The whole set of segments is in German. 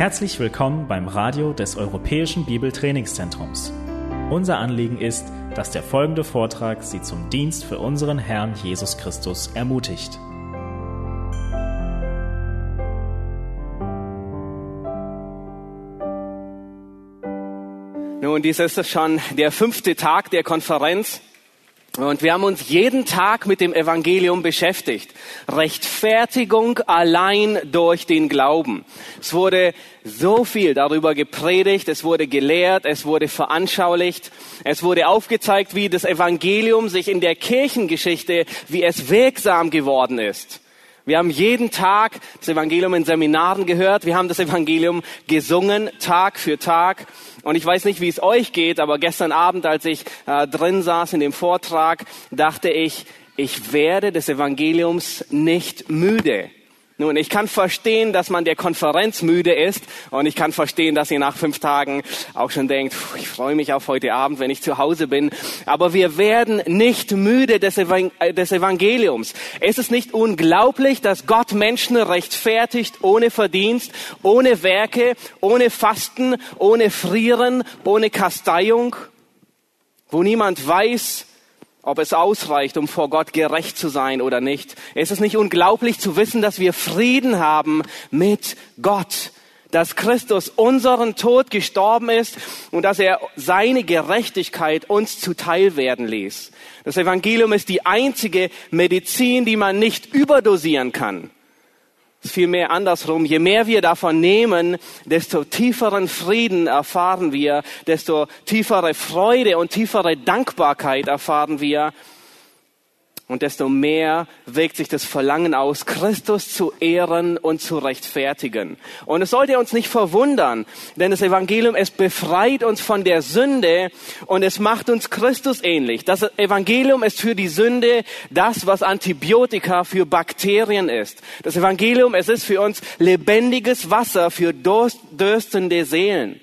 Herzlich willkommen beim Radio des Europäischen Bibeltrainingszentrums. Unser Anliegen ist, dass der folgende Vortrag Sie zum Dienst für unseren Herrn Jesus Christus ermutigt. Nun, dies ist schon der fünfte Tag der Konferenz. Und wir haben uns jeden Tag mit dem Evangelium beschäftigt. Rechtfertigung allein durch den Glauben. Es wurde so viel darüber gepredigt, es wurde gelehrt, es wurde veranschaulicht, es wurde aufgezeigt, wie das Evangelium sich in der Kirchengeschichte, wie es wirksam geworden ist. Wir haben jeden Tag das Evangelium in Seminaren gehört. Wir haben das Evangelium gesungen, Tag für Tag. Und ich weiß nicht, wie es euch geht, aber gestern Abend, als ich äh, drin saß in dem Vortrag, dachte ich, ich werde des Evangeliums nicht müde. Nun, ich kann verstehen, dass man der Konferenz müde ist und ich kann verstehen, dass ihr nach fünf Tagen auch schon denkt, ich freue mich auf heute Abend, wenn ich zu Hause bin. Aber wir werden nicht müde äh, des Evangeliums. Es ist nicht unglaublich, dass Gott Menschen rechtfertigt ohne Verdienst, ohne Werke, ohne Fasten, ohne Frieren, ohne Kasteiung, wo niemand weiß, ob es ausreicht, um vor Gott gerecht zu sein oder nicht. Es ist nicht unglaublich zu wissen, dass wir Frieden haben mit Gott, dass Christus unseren Tod gestorben ist und dass er seine Gerechtigkeit uns zuteil werden ließ. Das Evangelium ist die einzige Medizin, die man nicht überdosieren kann. Vielmehr andersrum, je mehr wir davon nehmen, desto tieferen Frieden erfahren wir, desto tiefere Freude und tiefere Dankbarkeit erfahren wir und desto mehr wirkt sich das Verlangen aus, Christus zu ehren und zu rechtfertigen. Und es sollte uns nicht verwundern, denn das Evangelium, es befreit uns von der Sünde und es macht uns Christus ähnlich. Das Evangelium ist für die Sünde das, was Antibiotika für Bakterien ist. Das Evangelium, es ist für uns lebendiges Wasser für dürstende Seelen.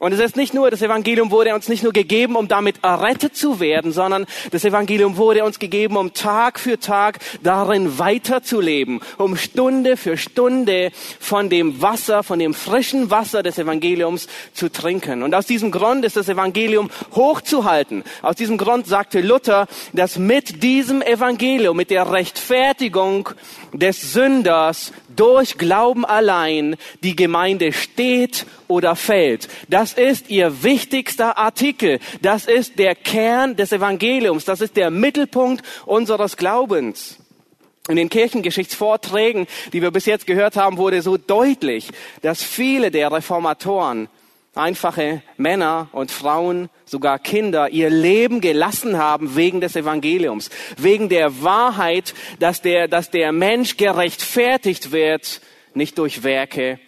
Und es ist nicht nur, das Evangelium wurde uns nicht nur gegeben, um damit errettet zu werden, sondern das Evangelium wurde uns gegeben, um Tag für Tag darin weiterzuleben, um Stunde für Stunde von dem Wasser, von dem frischen Wasser des Evangeliums zu trinken. Und aus diesem Grund ist das Evangelium hochzuhalten. Aus diesem Grund sagte Luther, dass mit diesem Evangelium, mit der Rechtfertigung des Sünders durch Glauben allein die Gemeinde steht oder fällt. Das ist ihr wichtigster Artikel. Das ist der Kern des Evangeliums. Das ist der Mittelpunkt unseres Glaubens. In den Kirchengeschichtsvorträgen, die wir bis jetzt gehört haben, wurde so deutlich, dass viele der Reformatoren, einfache Männer und Frauen, sogar Kinder, ihr Leben gelassen haben wegen des Evangeliums, wegen der Wahrheit, dass der, dass der Mensch gerechtfertigt wird, nicht durch Werke,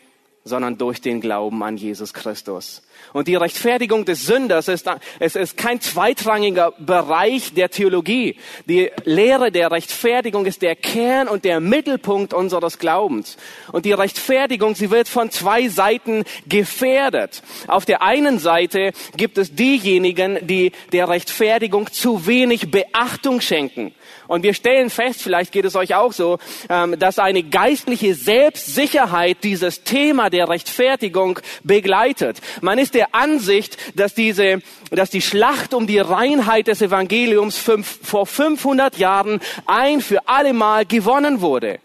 sondern durch den Glauben an Jesus Christus. Und die Rechtfertigung des Sünders ist, es ist kein zweitrangiger Bereich der Theologie. Die Lehre der Rechtfertigung ist der Kern und der Mittelpunkt unseres Glaubens. Und die Rechtfertigung, sie wird von zwei Seiten gefährdet. Auf der einen Seite gibt es diejenigen, die der Rechtfertigung zu wenig Beachtung schenken. Und wir stellen fest, vielleicht geht es euch auch so, ähm, dass eine geistliche Selbstsicherheit dieses Thema der Rechtfertigung begleitet. Man ist der Ansicht, dass diese, dass die Schlacht um die Reinheit des Evangeliums fünf, vor 500 Jahren ein für alle Mal gewonnen wurde.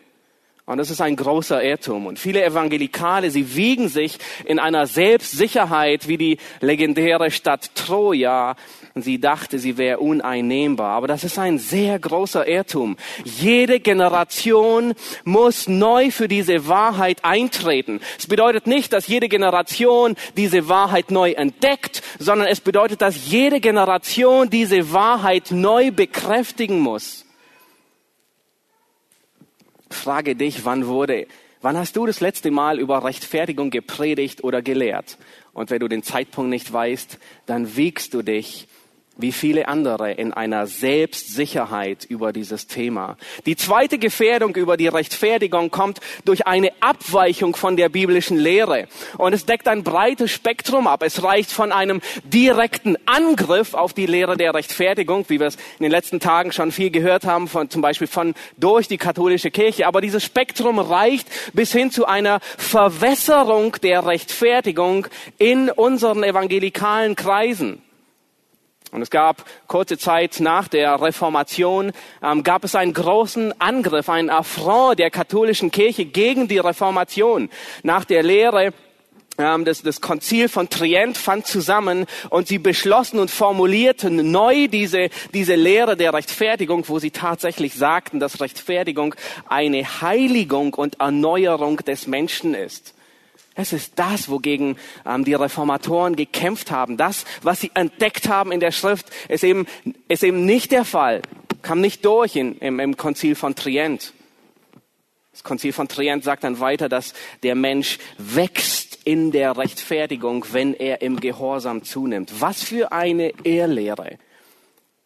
Und das ist ein großer Irrtum. Und viele Evangelikale, sie wiegen sich in einer Selbstsicherheit wie die legendäre Stadt Troja. Und sie dachte, sie wäre uneinnehmbar. Aber das ist ein sehr großer Irrtum. Jede Generation muss neu für diese Wahrheit eintreten. Es bedeutet nicht, dass jede Generation diese Wahrheit neu entdeckt, sondern es bedeutet, dass jede Generation diese Wahrheit neu bekräftigen muss frage dich, wann wurde, wann hast du das letzte Mal über Rechtfertigung gepredigt oder gelehrt? Und wenn du den Zeitpunkt nicht weißt, dann wiegst du dich wie viele andere in einer Selbstsicherheit über dieses Thema. Die zweite Gefährdung über die Rechtfertigung kommt durch eine Abweichung von der biblischen Lehre. Und es deckt ein breites Spektrum ab. Es reicht von einem direkten Angriff auf die Lehre der Rechtfertigung, wie wir es in den letzten Tagen schon viel gehört haben, von, zum Beispiel von durch die katholische Kirche. Aber dieses Spektrum reicht bis hin zu einer Verwässerung der Rechtfertigung in unseren evangelikalen Kreisen. Und es gab kurze Zeit nach der Reformation, ähm, gab es einen großen Angriff, einen Affront der katholischen Kirche gegen die Reformation. Nach der Lehre ähm, das, das Konzil von Trient fand zusammen und sie beschlossen und formulierten neu diese, diese Lehre der Rechtfertigung, wo sie tatsächlich sagten, dass Rechtfertigung eine Heiligung und Erneuerung des Menschen ist. Es ist das, wogegen ähm, die Reformatoren gekämpft haben. Das, was sie entdeckt haben in der Schrift, ist eben, ist eben nicht der Fall. Kam nicht durch in, im, im Konzil von Trient. Das Konzil von Trient sagt dann weiter, dass der Mensch wächst in der Rechtfertigung, wenn er im Gehorsam zunimmt. Was für eine Ehrlehre.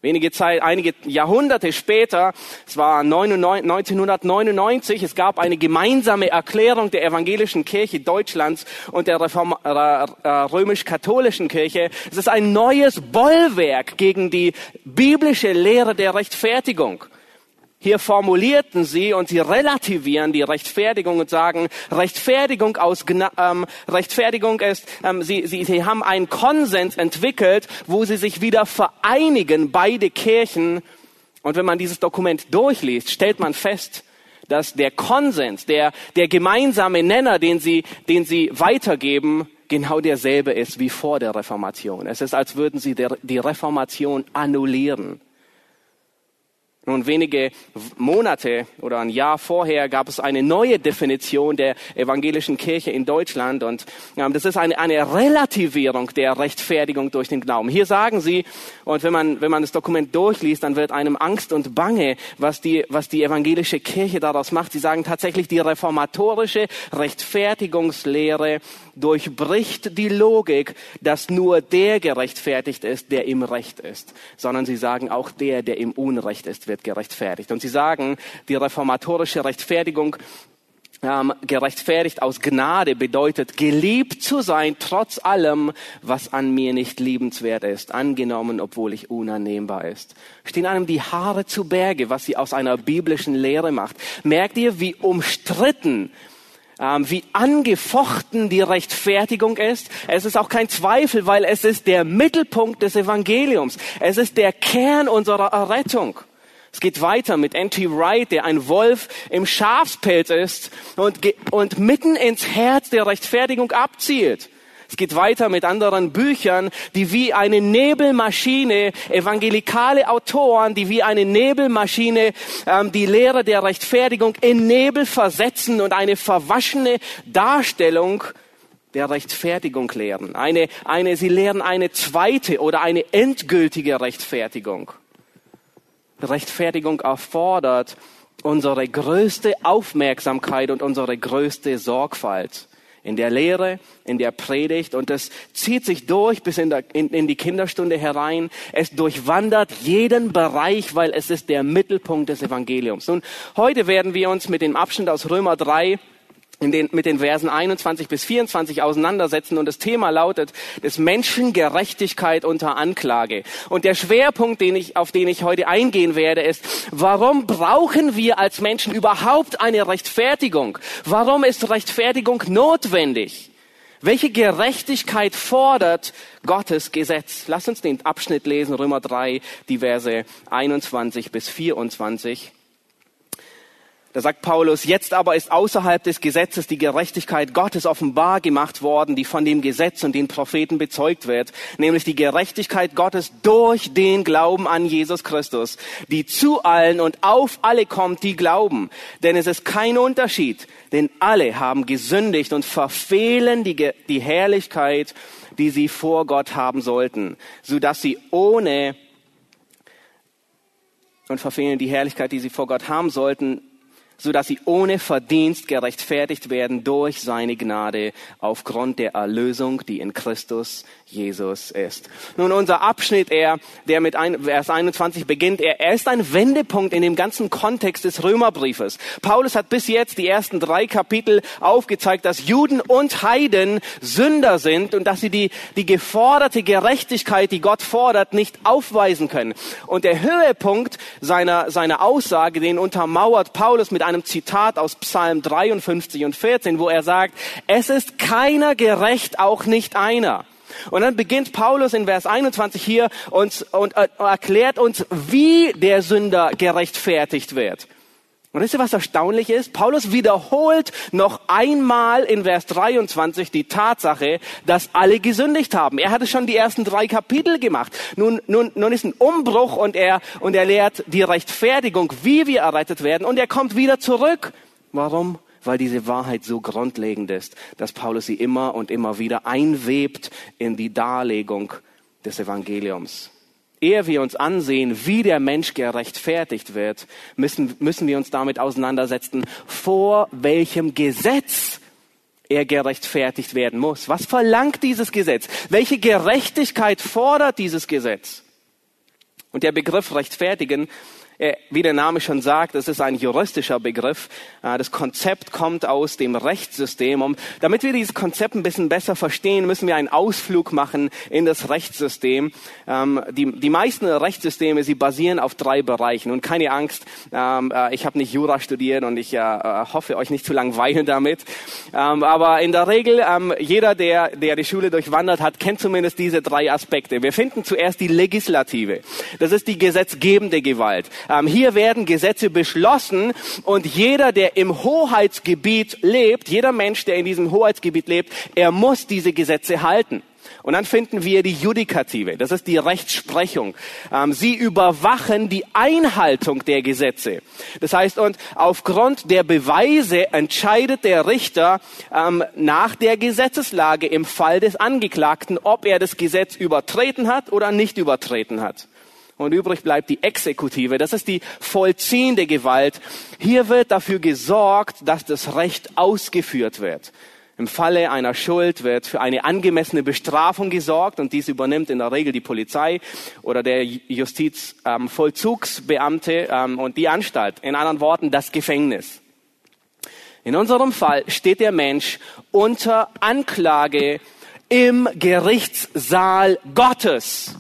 Wenige Zeit, einige Jahrhunderte später, es war 1999, es gab eine gemeinsame Erklärung der evangelischen Kirche Deutschlands und der äh, äh, römisch-katholischen Kirche. Es ist ein neues Bollwerk gegen die biblische Lehre der Rechtfertigung. Hier formulierten sie und sie relativieren die Rechtfertigung und sagen, Rechtfertigung aus ähm, Rechtfertigung ist, ähm, sie, sie, sie haben einen Konsens entwickelt, wo sie sich wieder vereinigen, beide Kirchen. Und wenn man dieses Dokument durchliest, stellt man fest, dass der Konsens, der, der gemeinsame Nenner, den sie, den sie weitergeben, genau derselbe ist wie vor der Reformation. Es ist, als würden sie der, die Reformation annullieren. Nun, wenige Monate oder ein Jahr vorher gab es eine neue Definition der evangelischen Kirche in Deutschland und ähm, das ist eine, eine Relativierung der Rechtfertigung durch den Glauben. Hier sagen sie, und wenn man, wenn man das Dokument durchliest, dann wird einem Angst und Bange, was die, was die evangelische Kirche daraus macht. Sie sagen tatsächlich, die reformatorische Rechtfertigungslehre durchbricht die Logik, dass nur der gerechtfertigt ist, der im Recht ist, sondern sie sagen, auch der, der im Unrecht ist, wird gerechtfertigt. Und sie sagen, die reformatorische Rechtfertigung ähm, gerechtfertigt aus Gnade bedeutet, geliebt zu sein, trotz allem, was an mir nicht liebenswert ist, angenommen, obwohl ich unannehmbar ist. Stehen einem die Haare zu Berge, was sie aus einer biblischen Lehre macht. Merkt ihr, wie umstritten wie angefochten die Rechtfertigung ist. Es ist auch kein Zweifel, weil es ist der Mittelpunkt des Evangeliums. Es ist der Kern unserer Errettung. Es geht weiter mit N.T. Wright, der ein Wolf im Schafspelz ist und, und mitten ins Herz der Rechtfertigung abzielt. Es geht weiter mit anderen Büchern, die wie eine Nebelmaschine, evangelikale Autoren, die wie eine Nebelmaschine ähm, die Lehre der Rechtfertigung in Nebel versetzen und eine verwaschene Darstellung der Rechtfertigung lehren. Eine, eine, sie lehren eine zweite oder eine endgültige Rechtfertigung. Rechtfertigung erfordert unsere größte Aufmerksamkeit und unsere größte Sorgfalt in der Lehre, in der Predigt und es zieht sich durch bis in, der, in, in, die Kinderstunde herein. Es durchwandert jeden Bereich, weil es ist der Mittelpunkt des Evangeliums. Nun, heute werden wir uns mit dem Abschnitt aus Römer 3 in den, mit den Versen 21 bis 24 auseinandersetzen und das Thema lautet des Menschen Gerechtigkeit unter Anklage. Und der Schwerpunkt, den ich, auf den ich heute eingehen werde, ist, warum brauchen wir als Menschen überhaupt eine Rechtfertigung? Warum ist Rechtfertigung notwendig? Welche Gerechtigkeit fordert Gottes Gesetz? Lass uns den Abschnitt lesen, Römer 3, die Verse 21 bis 24. Da sagt Paulus, jetzt aber ist außerhalb des Gesetzes die Gerechtigkeit Gottes offenbar gemacht worden, die von dem Gesetz und den Propheten bezeugt wird, nämlich die Gerechtigkeit Gottes durch den Glauben an Jesus Christus, die zu allen und auf alle kommt, die glauben. Denn es ist kein Unterschied, denn alle haben gesündigt und verfehlen die, die Herrlichkeit, die sie vor Gott haben sollten, so dass sie ohne und verfehlen die Herrlichkeit, die sie vor Gott haben sollten, so dass sie ohne Verdienst gerechtfertigt werden durch seine Gnade aufgrund der Erlösung, die in Christus Jesus ist. Nun, unser Abschnitt, er, der mit ein, Vers 21 beginnt, er, er ist ein Wendepunkt in dem ganzen Kontext des Römerbriefes. Paulus hat bis jetzt die ersten drei Kapitel aufgezeigt, dass Juden und Heiden Sünder sind und dass sie die, die geforderte Gerechtigkeit, die Gott fordert, nicht aufweisen können. Und der Höhepunkt seiner, seiner Aussage, den untermauert Paulus mit einem Zitat aus Psalm 53 und 14, wo er sagt, es ist keiner gerecht, auch nicht einer. Und dann beginnt Paulus in Vers 21 hier und, und äh, erklärt uns, wie der Sünder gerechtfertigt wird. Und wisst ihr, was erstaunlich ist? Paulus wiederholt noch einmal in Vers 23 die Tatsache, dass alle gesündigt haben. Er hatte schon die ersten drei Kapitel gemacht. Nun, nun, nun ist ein Umbruch und er, und er lehrt die Rechtfertigung, wie wir errettet werden. Und er kommt wieder zurück. Warum? Weil diese Wahrheit so grundlegend ist, dass Paulus sie immer und immer wieder einwebt in die Darlegung des Evangeliums ehe wir uns ansehen, wie der Mensch gerechtfertigt wird, müssen, müssen wir uns damit auseinandersetzen, vor welchem Gesetz er gerechtfertigt werden muss. Was verlangt dieses Gesetz? Welche Gerechtigkeit fordert dieses Gesetz? Und der Begriff rechtfertigen wie der Name schon sagt, es ist ein juristischer Begriff. Äh, das Konzept kommt aus dem Rechtssystem. Und damit wir dieses Konzept ein bisschen besser verstehen, müssen wir einen Ausflug machen in das Rechtssystem. Ähm, die, die meisten Rechtssysteme, sie basieren auf drei Bereichen. Und keine Angst, ähm, äh, ich habe nicht Jura studiert und ich hoffe, euch nicht zu langweilen damit. Ähm, aber in der Regel, jeder, der, der die Schule durchwandert hat, kennt zumindest diese drei Aspekte. Wir finden zuerst die Legislative. Das ist die gesetzgebende Gewalt. Ähm, hier werden Gesetze beschlossen und jeder, der im Hoheitsgebiet lebt, jeder Mensch, der in diesem Hoheitsgebiet lebt, er muss diese Gesetze halten. Und dann finden wir die Judikative, das ist die Rechtsprechung. Ähm, sie überwachen die Einhaltung der Gesetze. Das heißt, und aufgrund der Beweise entscheidet der Richter ähm, nach der Gesetzeslage im Fall des Angeklagten, ob er das Gesetz übertreten hat oder nicht übertreten hat und übrig bleibt die Exekutive. Das ist die vollziehende Gewalt. Hier wird dafür gesorgt, dass das Recht ausgeführt wird. Im Falle einer Schuld wird für eine angemessene Bestrafung gesorgt und dies übernimmt in der Regel die Polizei oder der Justizvollzugsbeamte ähm, und die Anstalt. In anderen Worten, das Gefängnis. In unserem Fall steht der Mensch unter Anklage im Gerichtssaal Gottes.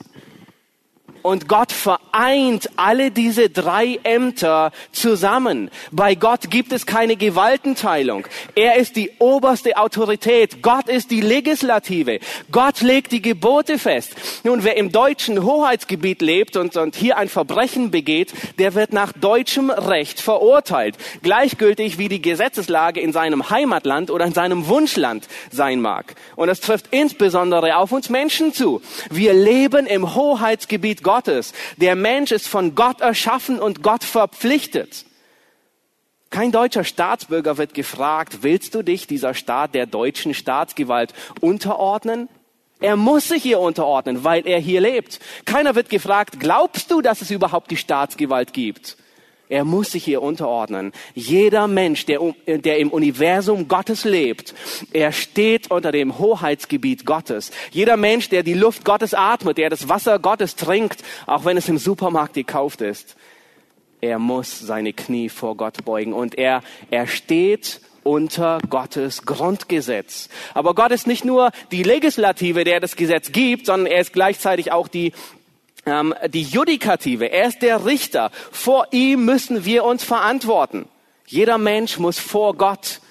Und Gott vereint alle diese drei Ämter zusammen. Bei Gott gibt es keine Gewaltenteilung. Er ist die oberste Autorität. Gott ist die Legislative. Gott legt die Gebote fest. Nun, wer im deutschen Hoheitsgebiet lebt und, und hier ein Verbrechen begeht, der wird nach deutschem Recht verurteilt. Gleichgültig wie die Gesetzeslage in seinem Heimatland oder in seinem Wunschland sein mag. Und es trifft insbesondere auf uns Menschen zu. Wir leben im Hoheitsgebiet Gottes. Der Mensch ist von Gott erschaffen und Gott verpflichtet. Kein deutscher Staatsbürger wird gefragt, willst du dich dieser Staat der deutschen Staatsgewalt unterordnen? Er muss sich hier unterordnen, weil er hier lebt. Keiner wird gefragt, glaubst du, dass es überhaupt die Staatsgewalt gibt? Er muss sich hier unterordnen. Jeder Mensch, der, der im Universum Gottes lebt, er steht unter dem Hoheitsgebiet Gottes. Jeder Mensch, der die Luft Gottes atmet, der das Wasser Gottes trinkt, auch wenn es im Supermarkt gekauft ist, er muss seine Knie vor Gott beugen und er, er steht unter Gottes Grundgesetz. Aber Gott ist nicht nur die Legislative, der das Gesetz gibt, sondern er ist gleichzeitig auch die die Judikative. Er ist der Richter. Vor ihm müssen wir uns verantworten. Jeder Mensch muss vor Gott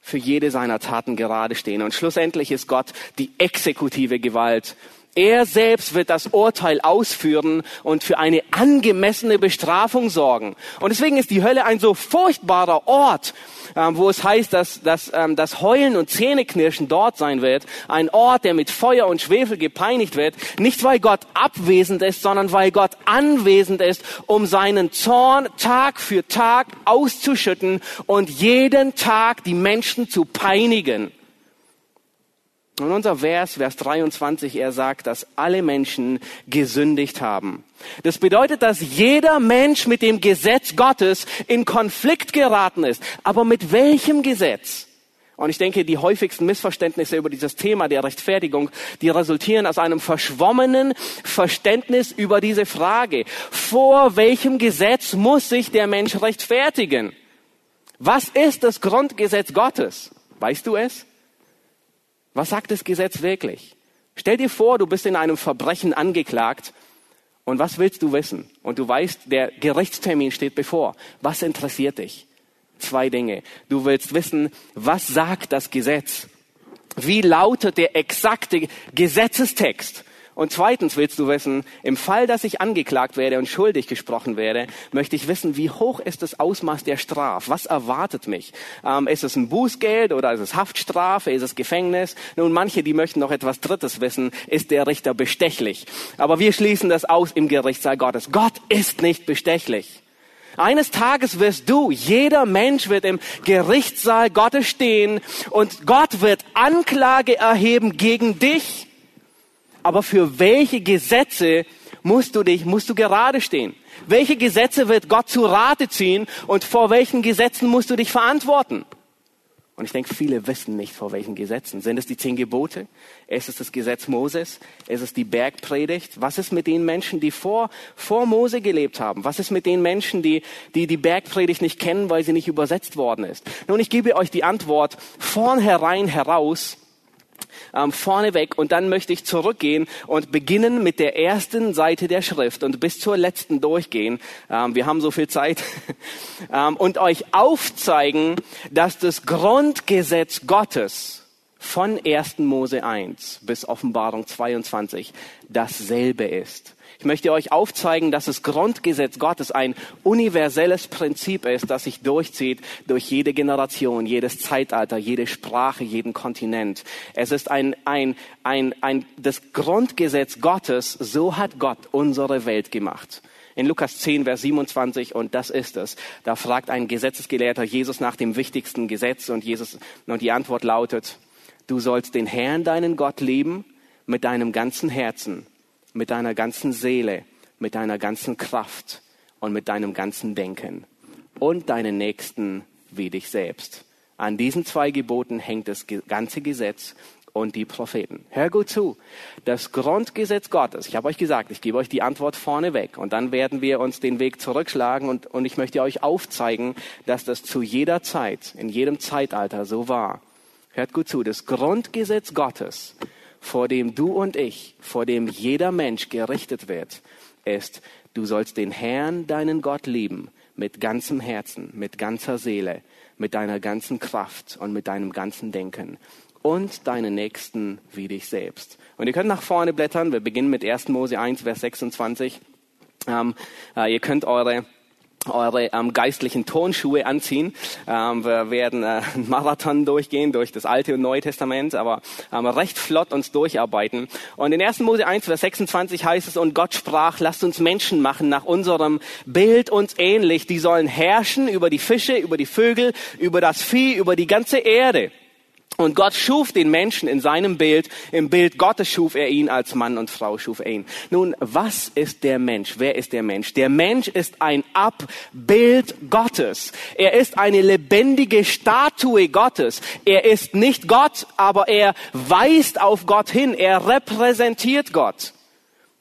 für jede seiner Taten gerade stehen. Und schlussendlich ist Gott die exekutive Gewalt. Er selbst wird das Urteil ausführen und für eine angemessene Bestrafung sorgen. Und deswegen ist die Hölle ein so furchtbarer Ort, ähm, wo es heißt, dass, dass ähm, das Heulen und Zähneknirschen dort sein wird. Ein Ort, der mit Feuer und Schwefel gepeinigt wird. Nicht weil Gott abwesend ist, sondern weil Gott anwesend ist, um seinen Zorn Tag für Tag auszuschütten und jeden Tag die Menschen zu peinigen. Und unser Vers, Vers 23, er sagt, dass alle Menschen gesündigt haben. Das bedeutet, dass jeder Mensch mit dem Gesetz Gottes in Konflikt geraten ist. Aber mit welchem Gesetz? Und ich denke, die häufigsten Missverständnisse über dieses Thema der Rechtfertigung, die resultieren aus einem verschwommenen Verständnis über diese Frage. Vor welchem Gesetz muss sich der Mensch rechtfertigen? Was ist das Grundgesetz Gottes? Weißt du es? Was sagt das Gesetz wirklich? Stell dir vor, du bist in einem Verbrechen angeklagt und was willst du wissen? Und du weißt, der Gerichtstermin steht bevor. Was interessiert dich? Zwei Dinge. Du willst wissen, was sagt das Gesetz? Wie lautet der exakte Gesetzestext? Und zweitens willst du wissen, im Fall, dass ich angeklagt werde und schuldig gesprochen werde, möchte ich wissen, wie hoch ist das Ausmaß der Strafe? Was erwartet mich? Ähm, ist es ein Bußgeld oder ist es Haftstrafe? Ist es Gefängnis? Nun, manche, die möchten noch etwas Drittes wissen. Ist der Richter bestechlich? Aber wir schließen das aus im Gerichtssaal Gottes. Gott ist nicht bestechlich. Eines Tages wirst du, jeder Mensch wird im Gerichtssaal Gottes stehen und Gott wird Anklage erheben gegen dich aber für welche Gesetze musst du dich, musst du gerade stehen? Welche Gesetze wird Gott zu Rate ziehen und vor welchen Gesetzen musst du dich verantworten? Und ich denke, viele wissen nicht, vor welchen Gesetzen. Sind es die zehn Gebote? Ist es das Gesetz Moses? Ist es die Bergpredigt? Was ist mit den Menschen, die vor, vor Mose gelebt haben? Was ist mit den Menschen, die, die die Bergpredigt nicht kennen, weil sie nicht übersetzt worden ist? Nun, ich gebe euch die Antwort vornherein heraus ähm, vorneweg und dann möchte ich zurückgehen und beginnen mit der ersten Seite der Schrift und bis zur letzten durchgehen. Ähm, wir haben so viel Zeit ähm, und euch aufzeigen, dass das Grundgesetz Gottes von 1. Mose 1 bis Offenbarung 22 dasselbe ist. Ich möchte euch aufzeigen, dass das Grundgesetz Gottes ein universelles Prinzip ist, das sich durchzieht durch jede Generation, jedes Zeitalter, jede Sprache, jeden Kontinent. Es ist ein, ein, ein, ein, das Grundgesetz Gottes, so hat Gott unsere Welt gemacht. In Lukas 10, Vers 27, und das ist es. Da fragt ein Gesetzesgelehrter Jesus nach dem wichtigsten Gesetz und Jesus, und die Antwort lautet, du sollst den Herrn, deinen Gott lieben mit deinem ganzen Herzen mit deiner ganzen Seele, mit deiner ganzen Kraft und mit deinem ganzen Denken und deinen Nächsten wie dich selbst. An diesen zwei Geboten hängt das ganze Gesetz und die Propheten. Hör gut zu. Das Grundgesetz Gottes, ich habe euch gesagt, ich gebe euch die Antwort vorneweg und dann werden wir uns den Weg zurückschlagen und, und ich möchte euch aufzeigen, dass das zu jeder Zeit, in jedem Zeitalter so war. Hört gut zu. Das Grundgesetz Gottes vor dem du und ich, vor dem jeder Mensch gerichtet wird, ist, du sollst den Herrn, deinen Gott lieben, mit ganzem Herzen, mit ganzer Seele, mit deiner ganzen Kraft und mit deinem ganzen Denken und deinen Nächsten wie dich selbst. Und ihr könnt nach vorne blättern. Wir beginnen mit 1. Mose 1, Vers 26. Ähm, äh, ihr könnt eure eure ähm, geistlichen Turnschuhe anziehen. Ähm, wir werden äh, einen Marathon durchgehen durch das Alte und Neue Testament, aber ähm, recht flott uns durcharbeiten. Und in 1. Mose 1, Vers 26 heißt es, und Gott sprach, lasst uns Menschen machen nach unserem Bild uns ähnlich. Die sollen herrschen über die Fische, über die Vögel, über das Vieh, über die ganze Erde. Und Gott schuf den Menschen in seinem Bild. Im Bild Gottes schuf er ihn als Mann und Frau schuf er ihn. Nun, was ist der Mensch? Wer ist der Mensch? Der Mensch ist ein Abbild Gottes. Er ist eine lebendige Statue Gottes. Er ist nicht Gott, aber er weist auf Gott hin. Er repräsentiert Gott.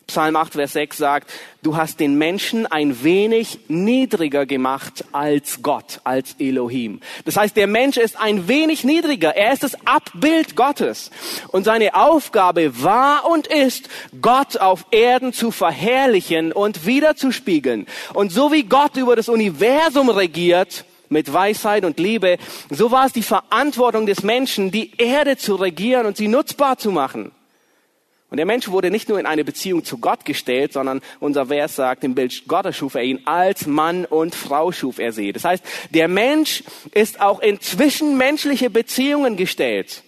Psalm 8, Vers 6 sagt, du hast den Menschen ein wenig niedriger gemacht als Gott, als Elohim. Das heißt, der Mensch ist ein wenig niedriger. Er ist das Abbild Gottes. Und seine Aufgabe war und ist, Gott auf Erden zu verherrlichen und wiederzuspiegeln. Und so wie Gott über das Universum regiert, mit Weisheit und Liebe, so war es die Verantwortung des Menschen, die Erde zu regieren und sie nutzbar zu machen. Und der Mensch wurde nicht nur in eine Beziehung zu Gott gestellt, sondern unser Vers sagt, im Bild Gottes schuf er ihn, als Mann und Frau schuf er sie. Das heißt, der Mensch ist auch in zwischenmenschliche Beziehungen gestellt.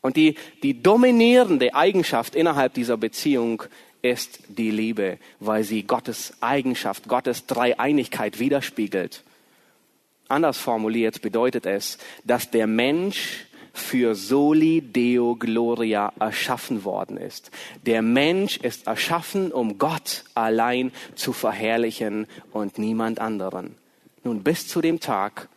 Und die, die dominierende Eigenschaft innerhalb dieser Beziehung ist die Liebe, weil sie Gottes Eigenschaft, Gottes Dreieinigkeit widerspiegelt. Anders formuliert bedeutet es, dass der Mensch für soli deo gloria erschaffen worden ist. Der Mensch ist erschaffen, um Gott allein zu verherrlichen und niemand anderen. Nun, bis zu dem Tag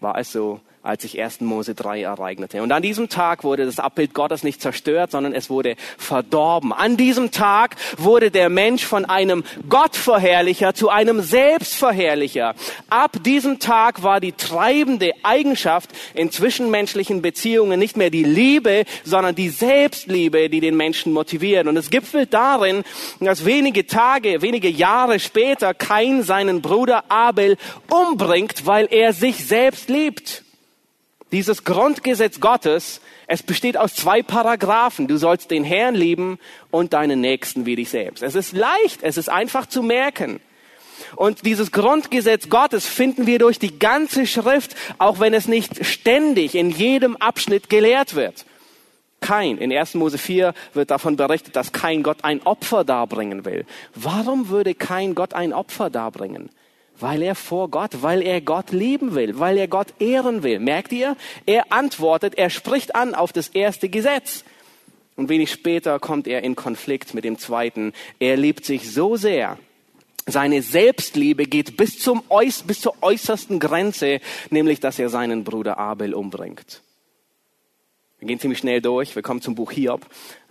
war es so, als sich 1. Mose 3 ereignete. Und an diesem Tag wurde das Abbild Gottes nicht zerstört, sondern es wurde verdorben. An diesem Tag wurde der Mensch von einem Gottverherrlicher zu einem Selbstverherrlicher. Ab diesem Tag war die treibende Eigenschaft in zwischenmenschlichen Beziehungen nicht mehr die Liebe, sondern die Selbstliebe, die den Menschen motiviert. Und es gipfelt darin, dass wenige Tage, wenige Jahre später Kain seinen Bruder Abel umbringt, weil er sich selbst liebt. Dieses Grundgesetz Gottes, es besteht aus zwei Paragraphen. Du sollst den Herrn lieben und deinen Nächsten wie dich selbst. Es ist leicht, es ist einfach zu merken. Und dieses Grundgesetz Gottes finden wir durch die ganze Schrift, auch wenn es nicht ständig in jedem Abschnitt gelehrt wird. Kein, in 1. Mose 4 wird davon berichtet, dass kein Gott ein Opfer darbringen will. Warum würde kein Gott ein Opfer darbringen? Weil er vor Gott, weil er Gott lieben will, weil er Gott ehren will. Merkt ihr? Er antwortet, er spricht an auf das erste Gesetz. Und wenig später kommt er in Konflikt mit dem zweiten. Er liebt sich so sehr. Seine Selbstliebe geht bis, zum, bis zur äußersten Grenze, nämlich dass er seinen Bruder Abel umbringt. Wir gehen ziemlich schnell durch. Wir kommen zum Buch Hiob.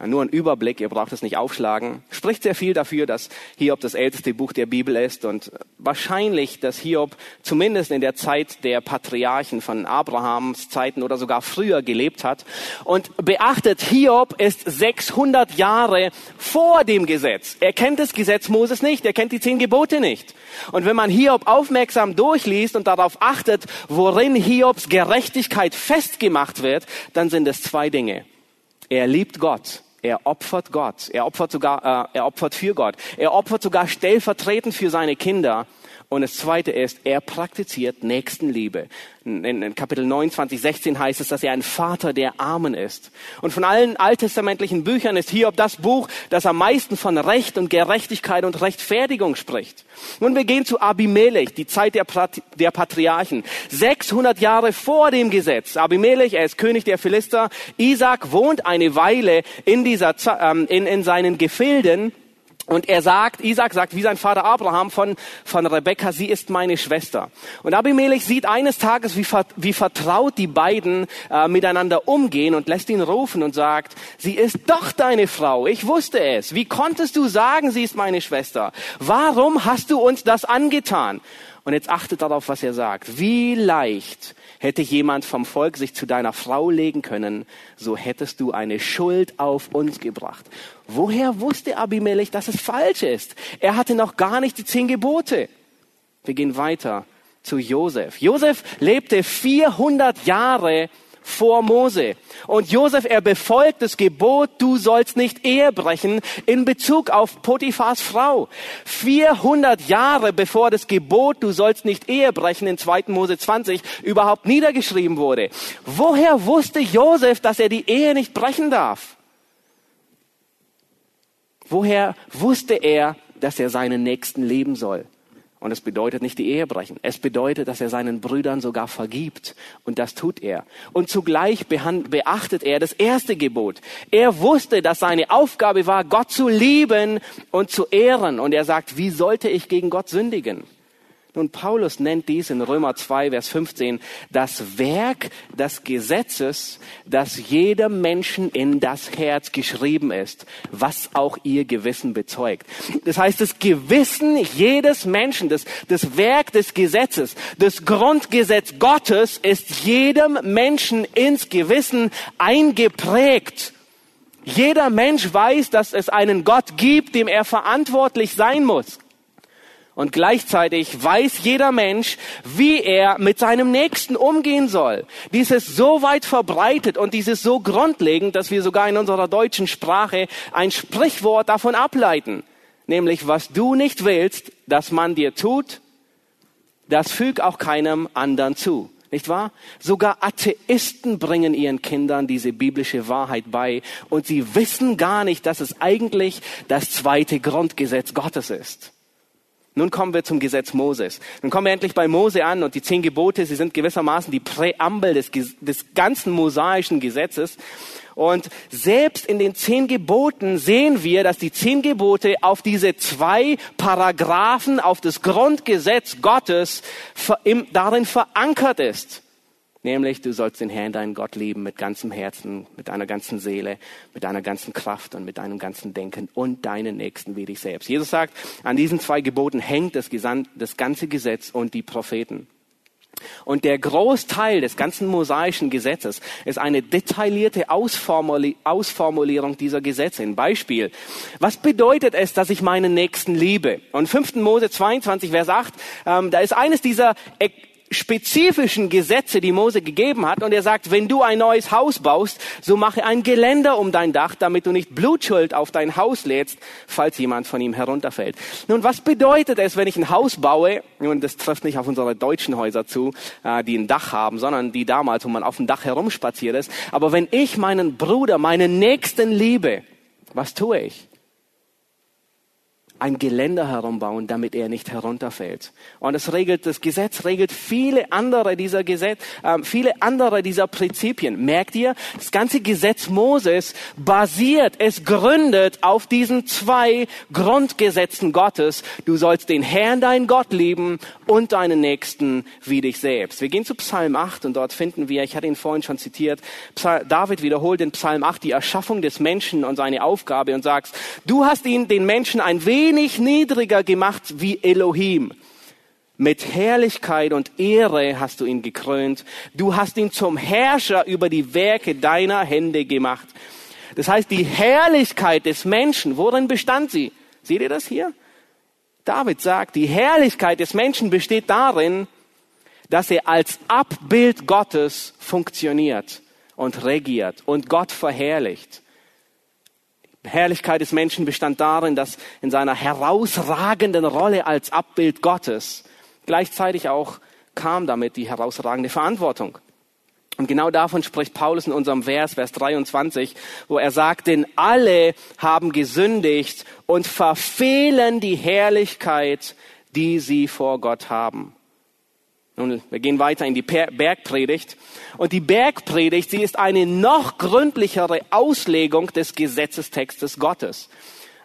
Nur ein Überblick, ihr braucht es nicht aufschlagen. Spricht sehr viel dafür, dass Hiob das älteste Buch der Bibel ist und wahrscheinlich, dass Hiob zumindest in der Zeit der Patriarchen von Abrahams Zeiten oder sogar früher gelebt hat. Und beachtet, Hiob ist 600 Jahre vor dem Gesetz. Er kennt das Gesetz Moses nicht, er kennt die zehn Gebote nicht. Und wenn man Hiob aufmerksam durchliest und darauf achtet, worin Hiobs Gerechtigkeit festgemacht wird, dann sind es zwei Dinge. Er liebt Gott. Er opfert Gott. Er opfert sogar, äh, er opfert für Gott. Er opfert sogar stellvertretend für seine Kinder. Und das zweite ist, er praktiziert Nächstenliebe. In, in Kapitel 29, 16 heißt es, dass er ein Vater der Armen ist. Und von allen alttestamentlichen Büchern ist Hiob das Buch, das am meisten von Recht und Gerechtigkeit und Rechtfertigung spricht. Und wir gehen zu Abimelech, die Zeit der, der Patriarchen. 600 Jahre vor dem Gesetz. Abimelech, er ist König der Philister. Isaac wohnt eine Weile in dieser, ähm, in, in seinen Gefilden. Und er sagt, Isaac sagt, wie sein Vater Abraham von, von Rebekka, sie ist meine Schwester. Und Abimelech sieht eines Tages, wie, wie vertraut die beiden äh, miteinander umgehen und lässt ihn rufen und sagt, sie ist doch deine Frau. Ich wusste es. Wie konntest du sagen, sie ist meine Schwester? Warum hast du uns das angetan? Und jetzt achtet darauf, was er sagt. Wie leicht Hätte jemand vom Volk sich zu deiner Frau legen können, so hättest du eine Schuld auf uns gebracht. Woher wusste Abimelech, dass es falsch ist? Er hatte noch gar nicht die zehn Gebote. Wir gehen weiter zu Josef. Josef lebte 400 Jahre vor Mose. Und Josef, er befolgt das Gebot, du sollst nicht Ehe brechen in Bezug auf Potiphars Frau. 400 Jahre bevor das Gebot, du sollst nicht Ehe brechen in 2. Mose 20 überhaupt niedergeschrieben wurde. Woher wusste Josef, dass er die Ehe nicht brechen darf? Woher wusste er, dass er seinen Nächsten leben soll? Und es bedeutet nicht die Ehe brechen. Es bedeutet, dass er seinen Brüdern sogar vergibt. Und das tut er. Und zugleich beachtet er das erste Gebot. Er wusste, dass seine Aufgabe war, Gott zu lieben und zu ehren. Und er sagt, wie sollte ich gegen Gott sündigen? Nun, Paulus nennt dies in Römer 2, Vers 15 das Werk des Gesetzes, das jedem Menschen in das Herz geschrieben ist, was auch ihr Gewissen bezeugt. Das heißt, das Gewissen jedes Menschen, das, das Werk des Gesetzes, das Grundgesetz Gottes ist jedem Menschen ins Gewissen eingeprägt. Jeder Mensch weiß, dass es einen Gott gibt, dem er verantwortlich sein muss. Und gleichzeitig weiß jeder Mensch, wie er mit seinem Nächsten umgehen soll. Dies ist so weit verbreitet und dies ist so grundlegend, dass wir sogar in unserer deutschen Sprache ein Sprichwort davon ableiten. Nämlich, was du nicht willst, dass man dir tut, das füg auch keinem anderen zu. Nicht wahr? Sogar Atheisten bringen ihren Kindern diese biblische Wahrheit bei und sie wissen gar nicht, dass es eigentlich das zweite Grundgesetz Gottes ist. Nun kommen wir zum Gesetz Moses. Nun kommen wir endlich bei Mose an und die zehn Gebote, sie sind gewissermaßen die Präambel des, des ganzen mosaischen Gesetzes. Und selbst in den zehn Geboten sehen wir, dass die zehn Gebote auf diese zwei Paragraphen, auf das Grundgesetz Gottes darin verankert ist. Nämlich, du sollst den Herrn, deinen Gott lieben mit ganzem Herzen, mit deiner ganzen Seele, mit deiner ganzen Kraft und mit deinem ganzen Denken und deinen Nächsten wie dich selbst. Jesus sagt, an diesen zwei Geboten hängt das, das ganze Gesetz und die Propheten. Und der Großteil des ganzen mosaischen Gesetzes ist eine detaillierte Ausformulierung dieser Gesetze. Ein Beispiel. Was bedeutet es, dass ich meinen Nächsten liebe? Und 5. Mose 22, Vers 8, ähm, da ist eines dieser spezifischen Gesetze, die Mose gegeben hat. Und er sagt, wenn du ein neues Haus baust, so mache ein Geländer um dein Dach, damit du nicht Blutschuld auf dein Haus lädst, falls jemand von ihm herunterfällt. Nun, was bedeutet es, wenn ich ein Haus baue? Nun, das trifft nicht auf unsere deutschen Häuser zu, äh, die ein Dach haben, sondern die damals, wo man auf dem Dach herumspaziert ist. Aber wenn ich meinen Bruder, meinen Nächsten liebe, was tue ich? Ein Geländer herumbauen, damit er nicht herunterfällt. Und es regelt, das Gesetz regelt viele andere dieser Gesetz, äh, viele andere dieser Prinzipien. Merkt ihr? Das ganze Gesetz Moses basiert, es gründet auf diesen zwei Grundgesetzen Gottes. Du sollst den Herrn, dein Gott lieben und deinen Nächsten wie dich selbst. Wir gehen zu Psalm 8 und dort finden wir, ich hatte ihn vorhin schon zitiert, David wiederholt in Psalm 8 die Erschaffung des Menschen und seine Aufgabe und sagt, du hast ihn, den Menschen ein wenig wenig niedriger gemacht wie Elohim. Mit Herrlichkeit und Ehre hast du ihn gekrönt. Du hast ihn zum Herrscher über die Werke deiner Hände gemacht. Das heißt, die Herrlichkeit des Menschen, worin bestand sie? Seht ihr das hier? David sagt, die Herrlichkeit des Menschen besteht darin, dass er als Abbild Gottes funktioniert und regiert und Gott verherrlicht. Herrlichkeit des Menschen bestand darin, dass in seiner herausragenden Rolle als Abbild Gottes gleichzeitig auch kam damit die herausragende Verantwortung. Und genau davon spricht Paulus in unserem Vers, Vers 23, wo er sagt, denn alle haben gesündigt und verfehlen die Herrlichkeit, die sie vor Gott haben. Nun, wir gehen weiter in die Bergpredigt. Und die Bergpredigt, sie ist eine noch gründlichere Auslegung des Gesetzestextes Gottes.